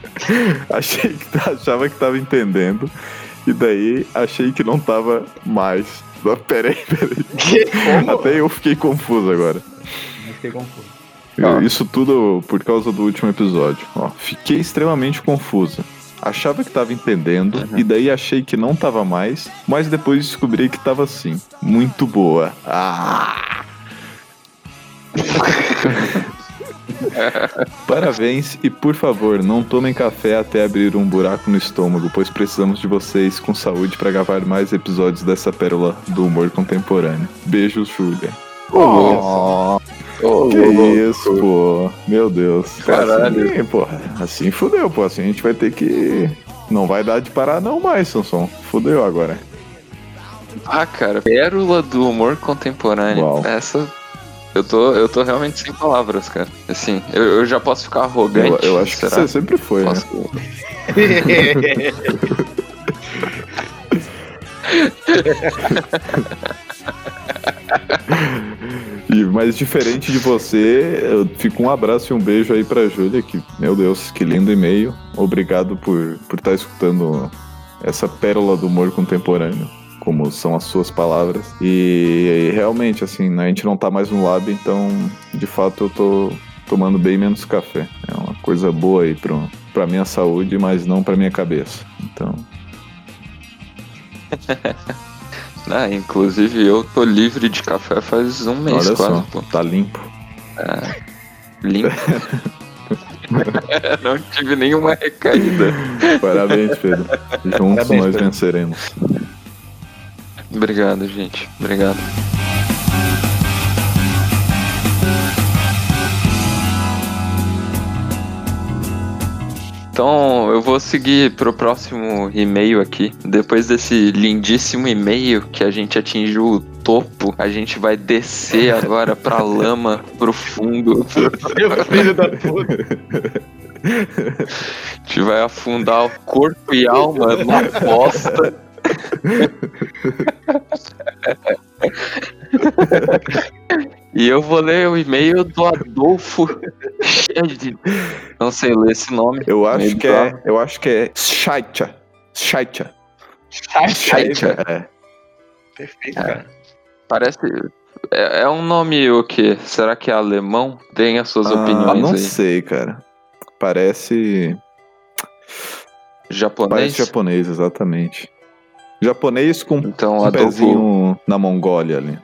achei que achava que tava entendendo, e daí achei que não tava mais. Peraí, peraí. Até eu fiquei confuso agora. Fiquei confuso. Eu- Isso tudo por causa do último episódio. Ó, fiquei extremamente confusa. Achava que tava entendendo, e daí achei que não tava mais, mas depois descobri que tava sim. Muito boa. Ah! Parabéns e por favor, não tomem café até abrir um buraco no estômago, pois precisamos de vocês com saúde para gravar mais episódios dessa pérola do humor contemporâneo. Beijos, Júlia. Ô, Que louco. isso, pô. Meu Deus. Caralho. Assim, pô. Assim fudeu, pô. Assim a gente vai ter que. Não vai dar de parar, não mais, Samson. Fudeu agora. Ah, cara, pérola do humor contemporâneo. Uau. Essa. Eu tô, eu tô realmente sem palavras, cara. Assim, eu, eu já posso ficar Eu, arrogante. eu acho que será? você sempre foi, né? E, mas diferente de você, eu fico um abraço e um beijo aí pra Júlia, que, meu Deus, que lindo e-mail. Obrigado por estar por tá escutando essa pérola do humor contemporâneo, como são as suas palavras. E realmente, assim, né, a gente não tá mais no lab, então de fato eu tô tomando bem menos café. É uma coisa boa aí pro, pra minha saúde, mas não pra minha cabeça. Então. Ah, inclusive eu tô livre de café faz um mês Olha quase, só, pô. tá limpo. Limpo. Não tive nenhuma recaída. Parabéns, Pedro. Juntos Parabéns, nós Pedro. venceremos. Obrigado, gente. Obrigado. Então, eu vou seguir pro próximo e-mail aqui. Depois desse lindíssimo e-mail que a gente atingiu o topo, a gente vai descer agora pra lama profundo. Meu filho da puta. A gente vai afundar o corpo e alma na bosta. E eu vou ler o e-mail do Adolfo. Não sei ler esse nome. Eu acho que é. Eu acho que é Scheicha. Scheicha. Scheicha. É. Perfeito, cara. Parece. É, é um nome o quê? Será que é alemão? Tem as suas Ah, opiniões não aí. sei, cara. Parece. Japonês? Parece japonês, exatamente. Japonês com Então, um Adolfo. pezinho na Mongólia ali.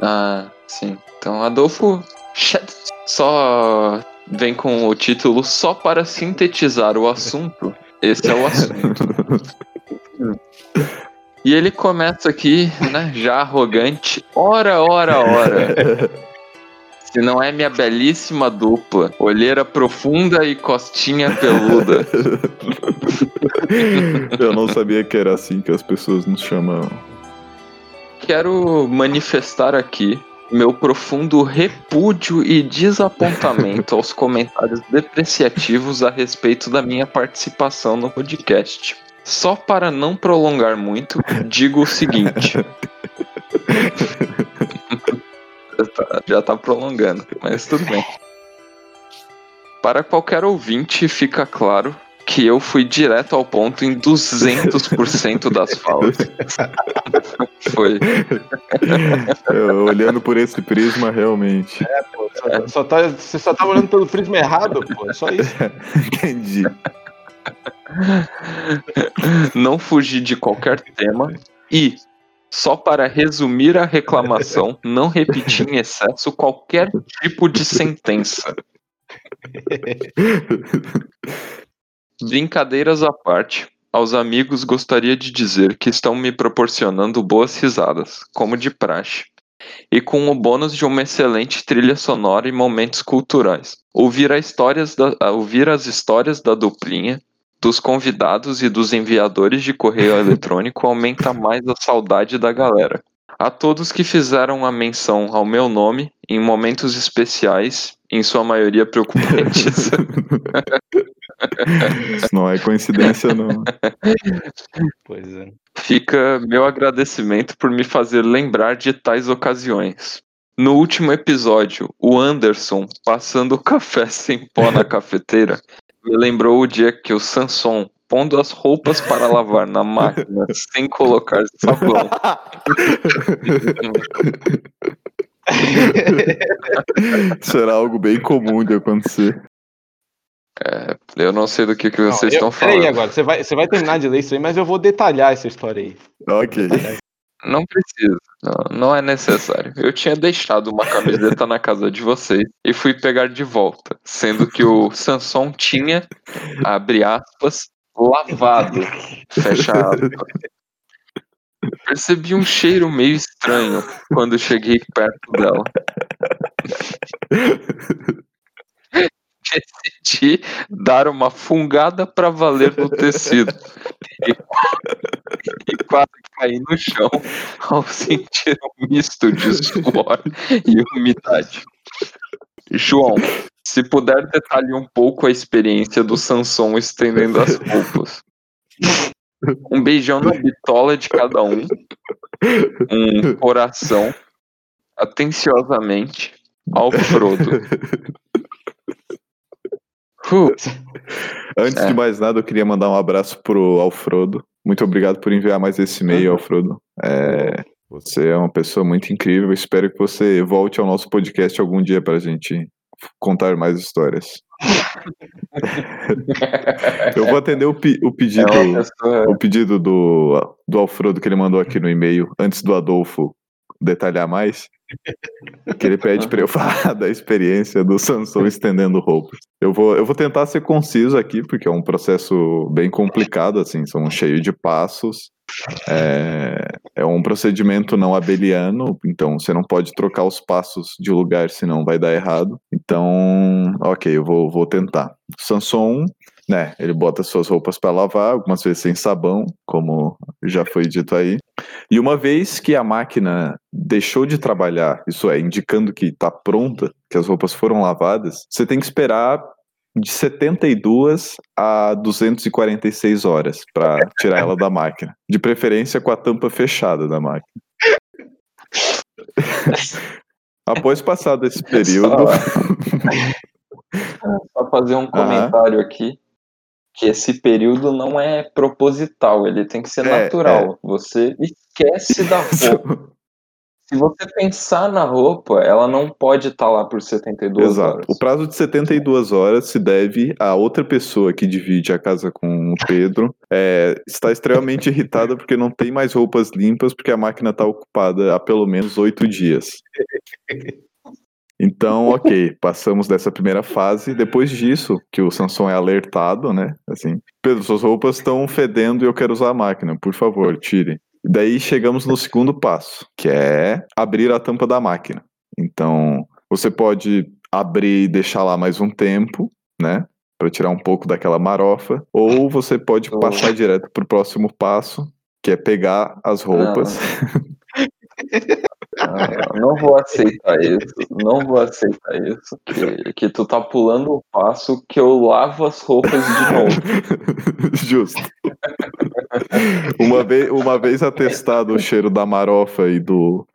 Ah, sim. Então, Adolfo só vem com o título só para sintetizar o assunto. Esse é o assunto. E ele começa aqui, né, já arrogante. Ora, ora, ora. Se não é minha belíssima dupla, olheira profunda e costinha peluda. Eu não sabia que era assim que as pessoas nos chamam. Quero manifestar aqui meu profundo repúdio e desapontamento aos comentários depreciativos a respeito da minha participação no podcast. Só para não prolongar muito, digo o seguinte. Já tá- Já tá prolongando, mas tudo bem. Para qualquer ouvinte, fica claro que eu fui direto ao ponto em 200% das falas. Foi. Eu, olhando por esse prisma, realmente. Pô, só, só tá, você só tá olhando pelo prisma errado, pô. É só isso. Entendi. não fugir de qualquer tema e, só para resumir a reclamação, não repetir em excesso qualquer tipo de sentença. Brincadeiras à parte, aos amigos gostaria de dizer que estão me proporcionando boas risadas, como de praxe, e com o bônus de uma excelente trilha sonora e momentos culturais. Ouvir, histórias da- ouvir as histórias da duplinha, dos convidados e dos enviadores de correio eletrônico aumenta mais a saudade da galera. A todos que fizeram a menção ao meu nome em momentos especiais, em sua maioria preocupantes, Isso não é coincidência, não. Pois é. fica meu agradecimento por me fazer lembrar de tais ocasiões. No último episódio, o Anderson, passando o café sem pó na cafeteira, me lembrou o dia que o Samson, pondo as roupas para lavar na máquina sem colocar sabão, Será algo bem comum de acontecer. Eu não sei do que, que Não, vocês eu- estão falando. agora, você vai, você vai terminar de ler isso aí, mas eu vou detalhar essa história aí. Ok. Não precisa, não, não é necessário. Eu tinha deixado uma camiseta na casa de vocês e fui pegar de volta, sendo que o Samson tinha, abre aspas, lavado, fecha aspas. Percebi um cheiro meio estranho quando cheguei perto dela. Decidi dar uma fungada para valer no tecido e, e quase caí no chão ao sentir um misto de suor e umidade. João, se puder detalhe um pouco a experiência do Samson estendendo as roupas. Um beijão na bitola de cada um. Um coração. Atenciosamente ao Frodo. Antes É. de mais nada, eu queria mandar um abraço pro Alfrodo. Muito obrigado por enviar mais esse e-mail, Alfrodo. É, você é uma pessoa muito incrível. Espero que você volte ao nosso podcast algum dia para a gente contar mais histórias. eu vou atender o, pe- o É pedido, pessoa. o pedido do, do Alfrodo que ele mandou aqui no e-mail, antes do Adolfo detalhar mais. Que ele pede para eu falar da experiência do Samsung estendendo roupas. Eu vou, eu vou tentar ser conciso aqui, porque é um processo bem complicado, assim, são cheios de passos. É, é um procedimento não abeliano, então você não pode trocar os passos de lugar, senão vai dar errado. Então, ok, eu vou, vou tentar. Samsung, né, ele bota suas roupas para lavar, algumas vezes sem sabão, como já foi dito aí. E uma vez que a máquina deixou de trabalhar, isso é, indicando que está pronta, que as roupas foram lavadas, você tem que esperar de 72 a 246 horas para tirar ela da máquina. De preferência com a tampa fechada da máquina. Após passado esse período. Só fazer um comentário aqui. Que esse período não é proposital, ele tem que ser É, natural. Você esquece da roupa. Se você pensar na roupa, ela não pode estar lá por 72 Exato. horas. O prazo de 72 horas se deve a outra pessoa que divide a casa com o Pedro é, está extremamente irritada porque não tem mais roupas limpas porque a máquina está ocupada há pelo menos oito dias. Então, ok, passamos dessa primeira fase. Depois disso, que o Samsung é alertado, né? Assim, Pedro, suas roupas estão fedendo e eu quero usar a máquina, por favor, tire. Daí chegamos no segundo passo, que é abrir a tampa da máquina. Então, você pode abrir e deixar lá mais um tempo, né? Para tirar um pouco daquela marofa. Ou você pode passar direto pro próximo passo, que é pegar as roupas. Ah, não vou aceitar isso. Não vou aceitar isso. Que, que tu tá pulando o passo que eu lavo as roupas de novo. Justo. uma, vez, uma vez atestado o cheiro da marofa e do,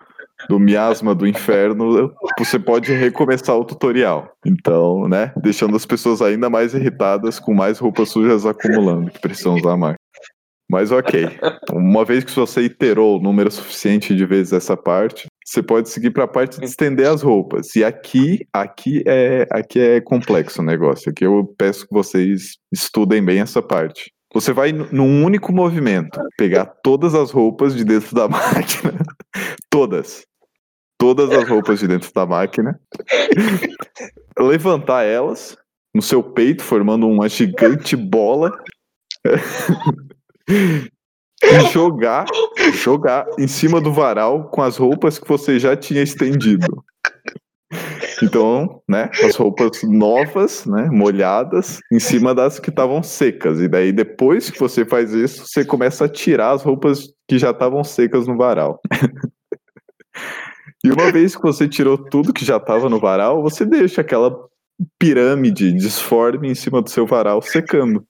do miasma do inferno, você pode recomeçar o tutorial. Então, né? Deixando as pessoas ainda mais irritadas com mais roupas sujas acumulando que precisam usar máquina. Mas ok. Uma vez que você iterou o número suficiente de vezes essa parte, você pode seguir para a parte de estender as roupas. E aqui, aqui é, aqui é complexo o negócio. Aqui eu peço que vocês estudem bem essa parte. Você vai num único movimento pegar todas as roupas de dentro da máquina, todas, todas as roupas de dentro da máquina, levantar elas no seu peito, formando uma gigante bola e jogar, jogar em cima do varal com as roupas que você já tinha estendido. Então, né, as roupas novas, né, molhadas, em cima das que estavam secas. E daí, depois que você faz isso, você começa a tirar as roupas que já estavam secas no varal. e uma vez que você tirou tudo que já estava no varal, você deixa aquela pirâmide disforme em cima do seu varal secando.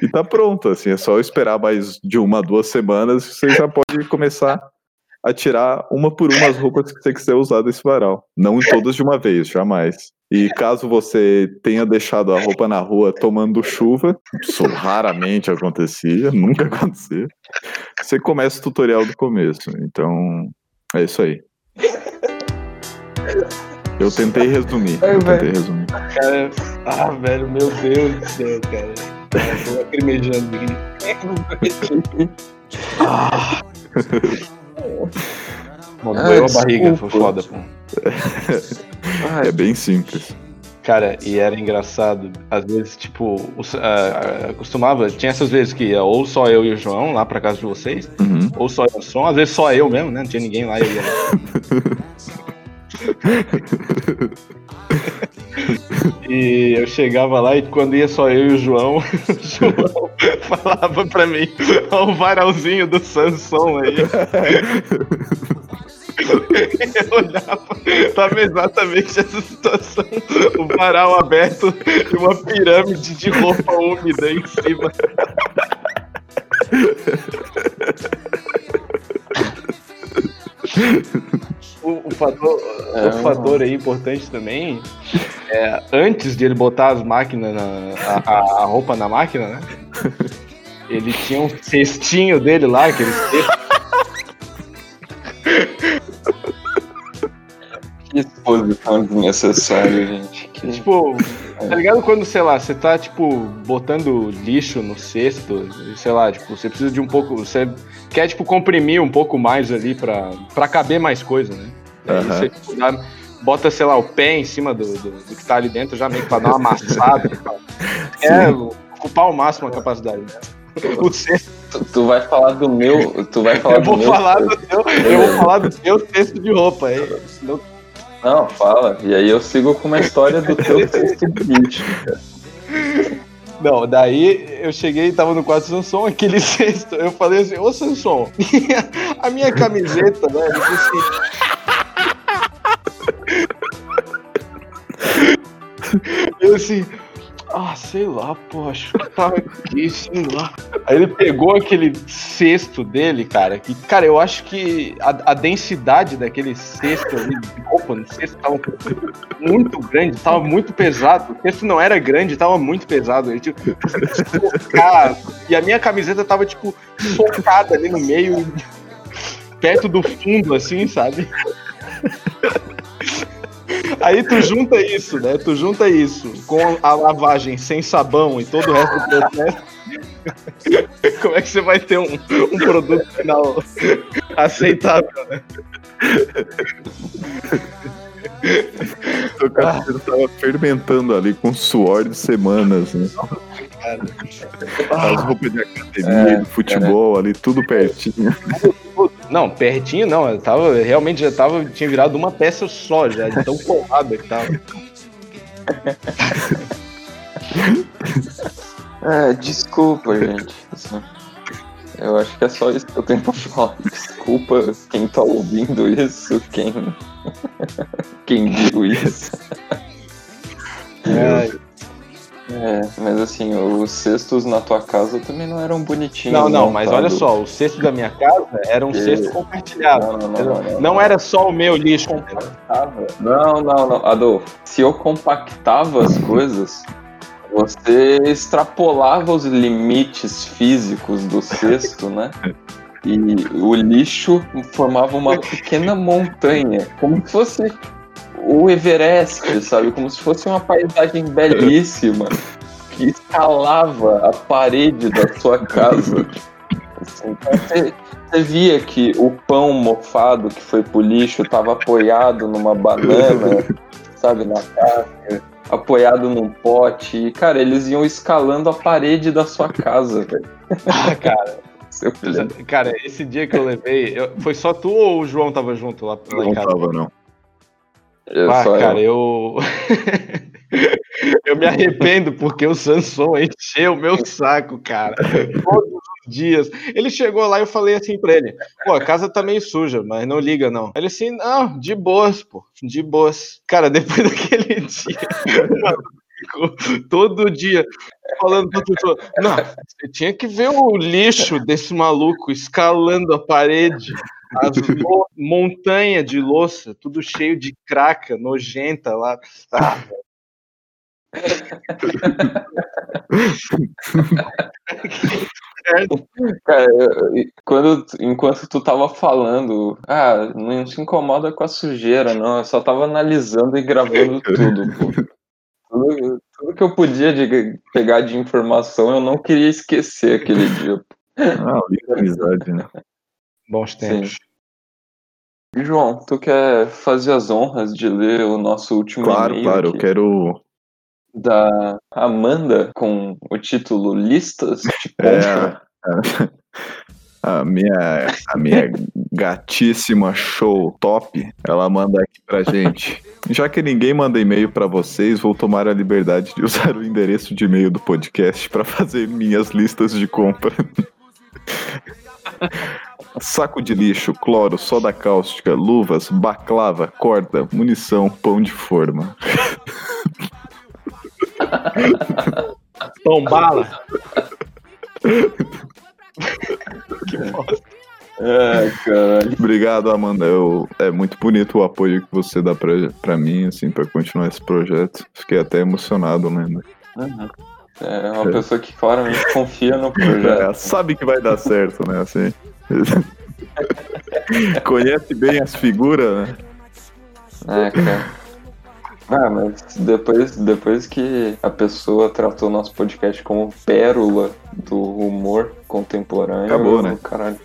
E tá pronto, assim, é só esperar mais de uma, duas semanas você já pode começar a tirar uma por uma as roupas que você quiser usar desse varal. Não em todas de uma vez, jamais. E caso você tenha deixado a roupa na rua tomando chuva, isso raramente acontecia, nunca acontecia, você começa o tutorial do começo. Então, é isso aí. Eu tentei resumir. Eu tentei resumir. Cara, ah, velho, meu Deus do céu, cara. Eu tô lacrimejando aqui. Ah. Mano, Ah, doeu a barriga, foi foda, pô. É bem simples. Cara, e era engraçado, às vezes, tipo, os- ah, costumava, tinha essas vezes que ia ou só eu e o João lá pra casa de vocês, Uhum. ou só eu e o som, às vezes só eu mesmo, né? Não tinha ninguém lá, eu ia lá. E eu chegava lá e quando ia só eu e o João, o João falava pra mim, ó o varalzinho do Samsung aí. Eu olhava, tava exatamente essa situação. O varal aberto e uma pirâmide de roupa úmida em cima. O, o fator, É, o fator aí importante também é, antes de ele botar as máquinas, na, a, a- roupa na máquina, né? Ele tinha um cestinho dele lá, aquele cesto. Que exposição desnecessária, gente. Que... Tipo, tá ligado quando, sei lá, você tá, tipo, botando lixo no cesto, sei lá, tipo, você precisa de um pouco. Você quer, tipo, comprimir um pouco mais ali pra, pra caber mais coisa, né? Aí você tipo, dá- bota, sei lá, o pé em cima do, do, do que tá ali dentro, já meio que pra dar uma amassada e tal. É, ocupar ao máximo a capacidade, né? O cesto, Tu, tu vai falar do meu. Tu vai falar eu vou do meu. falar do teu, eu vou falar do teu cesto de roupa aí. Não Não, fala. E aí eu sigo com uma história do teu texto político. Não, daí eu cheguei e tava no quarto do Sanson, aquele cesto. Eu falei assim, ô Sanson, a minha camiseta, né? Ele disse assim. Eu assim, ah, sei lá, pô, acho que tava aqui, sei lá. Aí ele pegou aquele cesto dele, cara, que, cara, eu acho que a, a densidade daquele cesto ali, de roupa no cesto, tava muito grande, tava muito pesado. O cesto não era grande, tava muito pesado. Ele, tipo, socar, e a minha camiseta tava, tipo, socada ali no meio, perto do fundo, assim, sabe? Aí tu junta isso, né? Tu junta isso com a lavagem sem sabão e todo o resto do processo. Como é que você vai ter um, um produto final aceitável, né? O cabelo tava fermentando ali com suor de semanas, né? As roupas de academia, É, de futebol ali, tudo pertinho. Não, pertinho não, eu tava, realmente já tava, tinha virado uma peça só já, de tão colada que tava. É, desculpa, gente. Eu acho que é só isso que eu tenho pra falar. Desculpa quem tá ouvindo isso, quem. quem viu isso. É, É, mas assim, os cestos na tua casa também não eram bonitinhos. não, não, mas olha só, o cesto da minha casa era um cesto compartilhado. Não, não, não, não, era só o meu lixo. Não, não, não. Adolfo, se eu compactava as coisas, você extrapolava os limites físicos do cesto, né? E o lixo formava uma pequena montanha, como se fosse o Everest, sabe? Como se fosse uma paisagem belíssima que escalava a parede da sua casa. Assim, então você, você via que o pão mofado que foi pro lixo estava apoiado numa banana, sabe, na casca, apoiado num pote. E, cara, eles iam escalando a parede da sua casa, velho. Ah, cara, cara, esse dia que eu levei, eu- foi só tu ou o João tava junto lá, lá em Não casa? tava, não. É Ah, cara, eu. eu. eu me arrependo porque o Samson encheu o meu saco, cara. Todos os dias. Ele chegou lá e eu falei assim pra ele: pô, a casa tá meio suja, mas não liga não. Ele assim: não, de boas, pô, de boas. Cara, depois daquele dia, ficou todo dia falando pra pessoa: não, você tinha que ver o lixo desse maluco escalando a parede. As montanha de louça, tudo cheio de craca, nojenta lá. Ah, Cara, quando, enquanto tu tava falando, ah, não se incomoda com a sujeira, não. Eu só tava analisando e gravando tudo, pô. Tudo, tudo que eu podia de- pegar de informação, eu não queria esquecer aquele dia. Ah, linda amizade, né? bons tempos. E, João, tu quer fazer as honras de ler o nosso último Claro, e-mail claro, eu quero. da Amanda com o título Listas de compra? É, a, minha, a minha gatíssima show top, ela manda aqui pra gente. Já que ninguém manda e-mail pra vocês, vou tomar a liberdade de usar o endereço de e-mail do podcast pra fazer minhas listas de compra. Saco de lixo, cloro, soda cáustica, luvas, baclava, corda, munição, pão de forma. Pão bala. que bosta. É, caralho. Obrigado, Amanda. Eu, é muito bonito o apoio que você dá pra, pra mim, assim, pra continuar esse projeto. Fiquei até emocionado, né? Uhum. É uma pessoa que claramente confia no projeto. É, sabe que vai dar certo, né? Assim. Conhece bem as figuras, né? É, cara. Ah, mas depois, depois que a pessoa tratou nosso podcast como pérola do humor contemporâneo. Acabou, né? Caralho.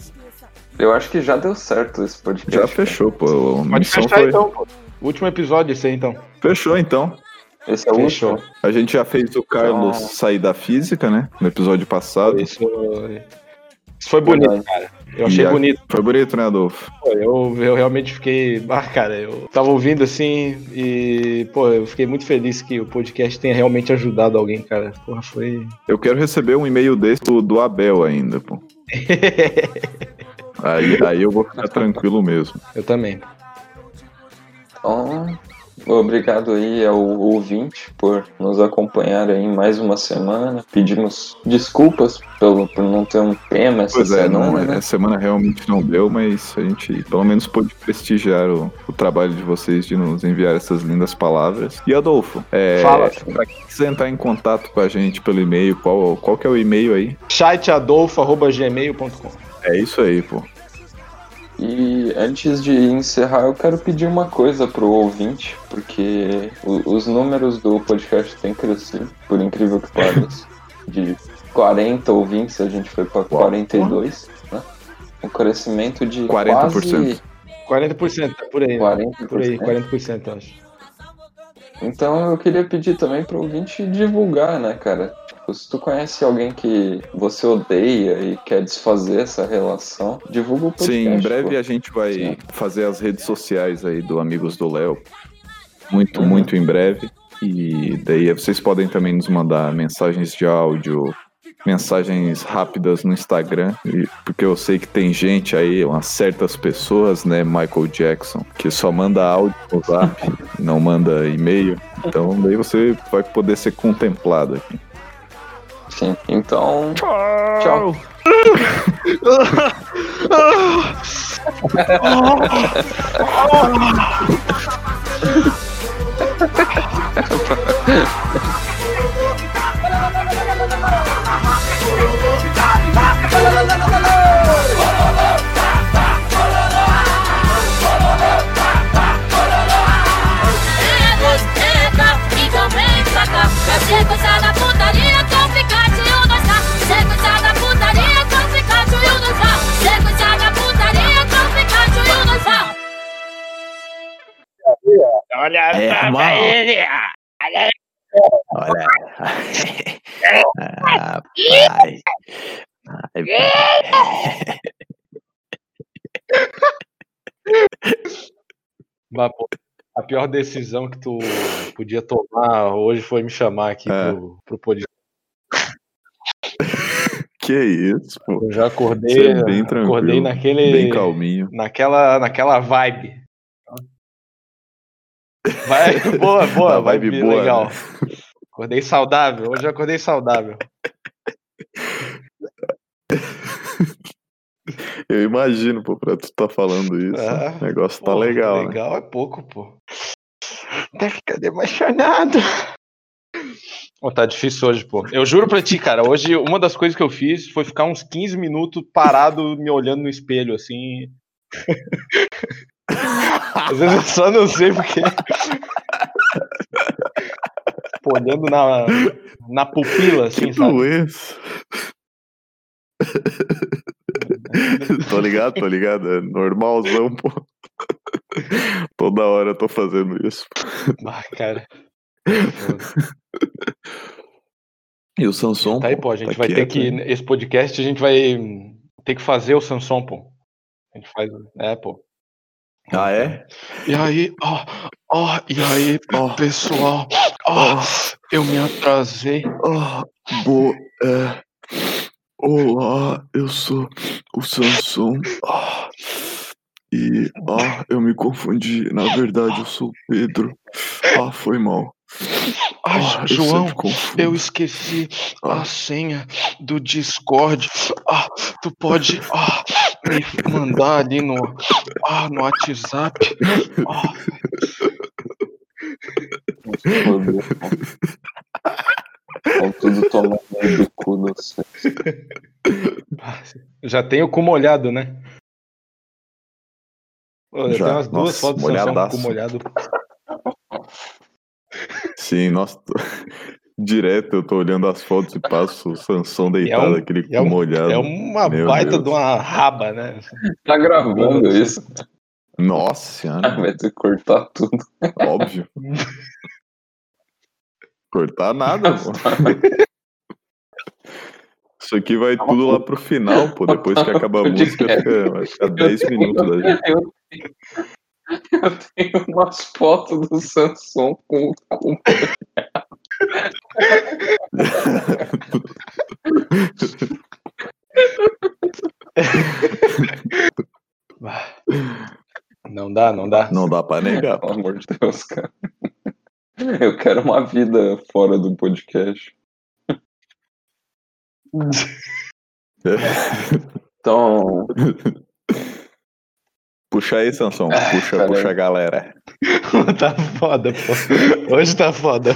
Eu acho que já deu certo esse podcast. Já fechou, pô. A Pode fechar foi... então, pô. Último episódio esse aí, então. Fechou, então. Esse é o Fechou. último. A gente já fez o Carlos Ah. sair da física, né? No episódio passado. Isso, isso foi bonito, Verdade. cara. Eu achei E bonito. Foi bonito, né, Adolfo? Pô, eu, eu realmente fiquei. Ah, cara, eu tava ouvindo assim e, pô, eu fiquei muito feliz que o podcast tenha realmente ajudado alguém, cara. Porra, foi. Eu quero receber um e-mail desse do, do Abel ainda, pô. Aí, aí eu vou ficar tranquilo mesmo. eu também. Então, obrigado aí ao ouvinte por nos acompanhar aí em mais uma semana. Pedimos desculpas pelo, por não ter um tema essa Pois é, não, semana, né? essa semana realmente não deu, mas a gente pelo menos pôde prestigiar o, o trabalho de vocês de nos enviar essas lindas palavras. E Adolfo, é, Fala. pra quem quiser entrar em contato com a gente pelo e-mail, qual, qual que é o e-mail aí? chatadolfo.gmail.com É isso aí, pô. E antes de encerrar, eu quero pedir uma coisa pro ouvinte, porque o- os números do podcast têm crescido, por incrível que pareça. De 40 ouvintes, a gente foi para 42, né? Um crescimento de 40%. quase 40%, tá por aí. 40%. Por aí, 40%, eu acho. Então eu queria pedir também pro ouvinte divulgar, né, cara? Tipo, se tu conhece alguém que você odeia e quer desfazer essa relação, divulga o podcast. Sim, em breve pô. a gente vai Sim. fazer as redes sociais aí do Amigos do Léo. Muito, Uhum. muito em breve. E daí vocês podem também nos mandar mensagens de áudio, mensagens rápidas no Instagram, e- porque eu sei que tem gente aí, umas certas pessoas, né, Michael Jackson, que só manda áudio no zap, não manda e-mail. Então daí você vai poder ser contemplado aqui. Sim. Então, tchau. Então Olha É, irmão. pra ele! Olha. Ah, pai. Ai, pai. Mas, pô, a pior decisão que tu podia tomar hoje foi me chamar aqui É. pro, pro podcast. Que isso, pô. Eu já acordei, é acordei naquele, Bem calminho. naquela, naquela vibe. Vai, boa, boa, A vibe vibe boa, legal. né? Acordei saudável, hoje eu acordei saudável. Eu imagino, pô, pra tu tá falando isso. É, o negócio tá Pô, legal, né? Legal é pouco, pô. Tá ficando emocionado. Pô, tá difícil hoje, pô. Eu juro pra ti, cara, hoje uma das coisas que eu fiz foi ficar uns 15 minutos parado me olhando no espelho, assim. Às vezes eu só não sei porque. Pô, olhando na, na pupila, assim, Que sabe? doença. tô ligado, tô ligado. É normalzão, pô. Toda hora eu tô fazendo isso. Ah, cara. E o Samson? Tá aí, pô, a gente tá vai ter quieto, que. né? Esse podcast a gente vai ter que fazer o Samson, pô. A gente faz. É, pô. Ah, é? E aí, ó, ó, e aí, pessoal, ó, eu me atrasei. Ah, boa. É. Olá, eu sou o Samson. Ah, e ah, eu me confundi. Na verdade, eu sou o Pedro. Ah, foi mal. Ah, Ah, João, eu esqueci a senha do Discord. Ah, tu pode ah, me mandar ali no, ah, no WhatsApp. Ah, Estão tudo tomando meio do cu do céu. já tem o cu molhado, né? Pô, já, Já, tem umas duas nossa, fotos do Sansão com molhadaço. cu molhado. Sim, nossa. Direto eu tô olhando as fotos e passo o Sansão deitado, um- aquele é um- molhado. É uma Meu baita Deus. de uma raba, né? Tá gravando isso? Nossa senhora, Vai ter que cortar tudo. óbvio. Cortar nada, pô. Isso aqui vai tudo lá pro final, pô. Depois que acabar a música, fica, vai ficar 10 minutos da gente. Eu, tenho umas fotos do Samsung com com- Não dá, não dá. Não dá pra negar. Pelo amor de Deus, cara. Eu quero uma vida fora do podcast. Então, Puxa aí, Sansão. Puxa, Pera puxa a galera. tá foda, pô. Hoje tá foda.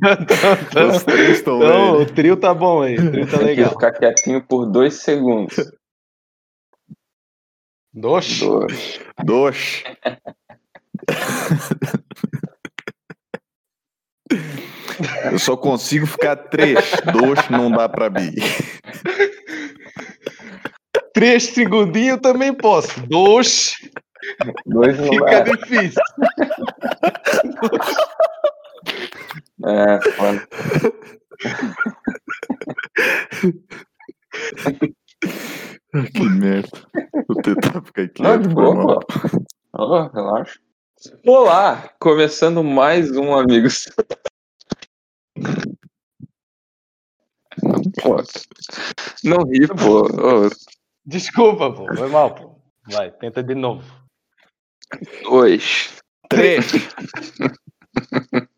Não, tá- tá- Os três estão Não, o trio tá bom aí. O trio tá tem que legal. ficar quietinho por dois segundos. Dois. Dois. Dois. Eu só consigo ficar três. Dois não dá pra mim. Três segundinhos também posso. Dois. Dois não Fica dá. difícil. É, foda. Que merda. Vou tentar ficar Não, quieto. de boa, pô. Ó, relaxa. Olá, começando mais um Amigos. Não, pô. Não ri, pô. Ô, Desculpa, pô. Foi mal, pô. Vai, tenta de novo. dois. Três.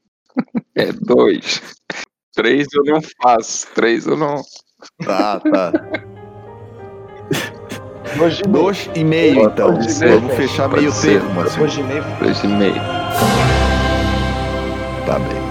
É dois. Três eu não faço. Três eu não. Tá, tá. Hoje Dois e meio, então. Pode ser. Vamos fechar meio termo, assim. Hoje meio. Três e meio. Tá bem.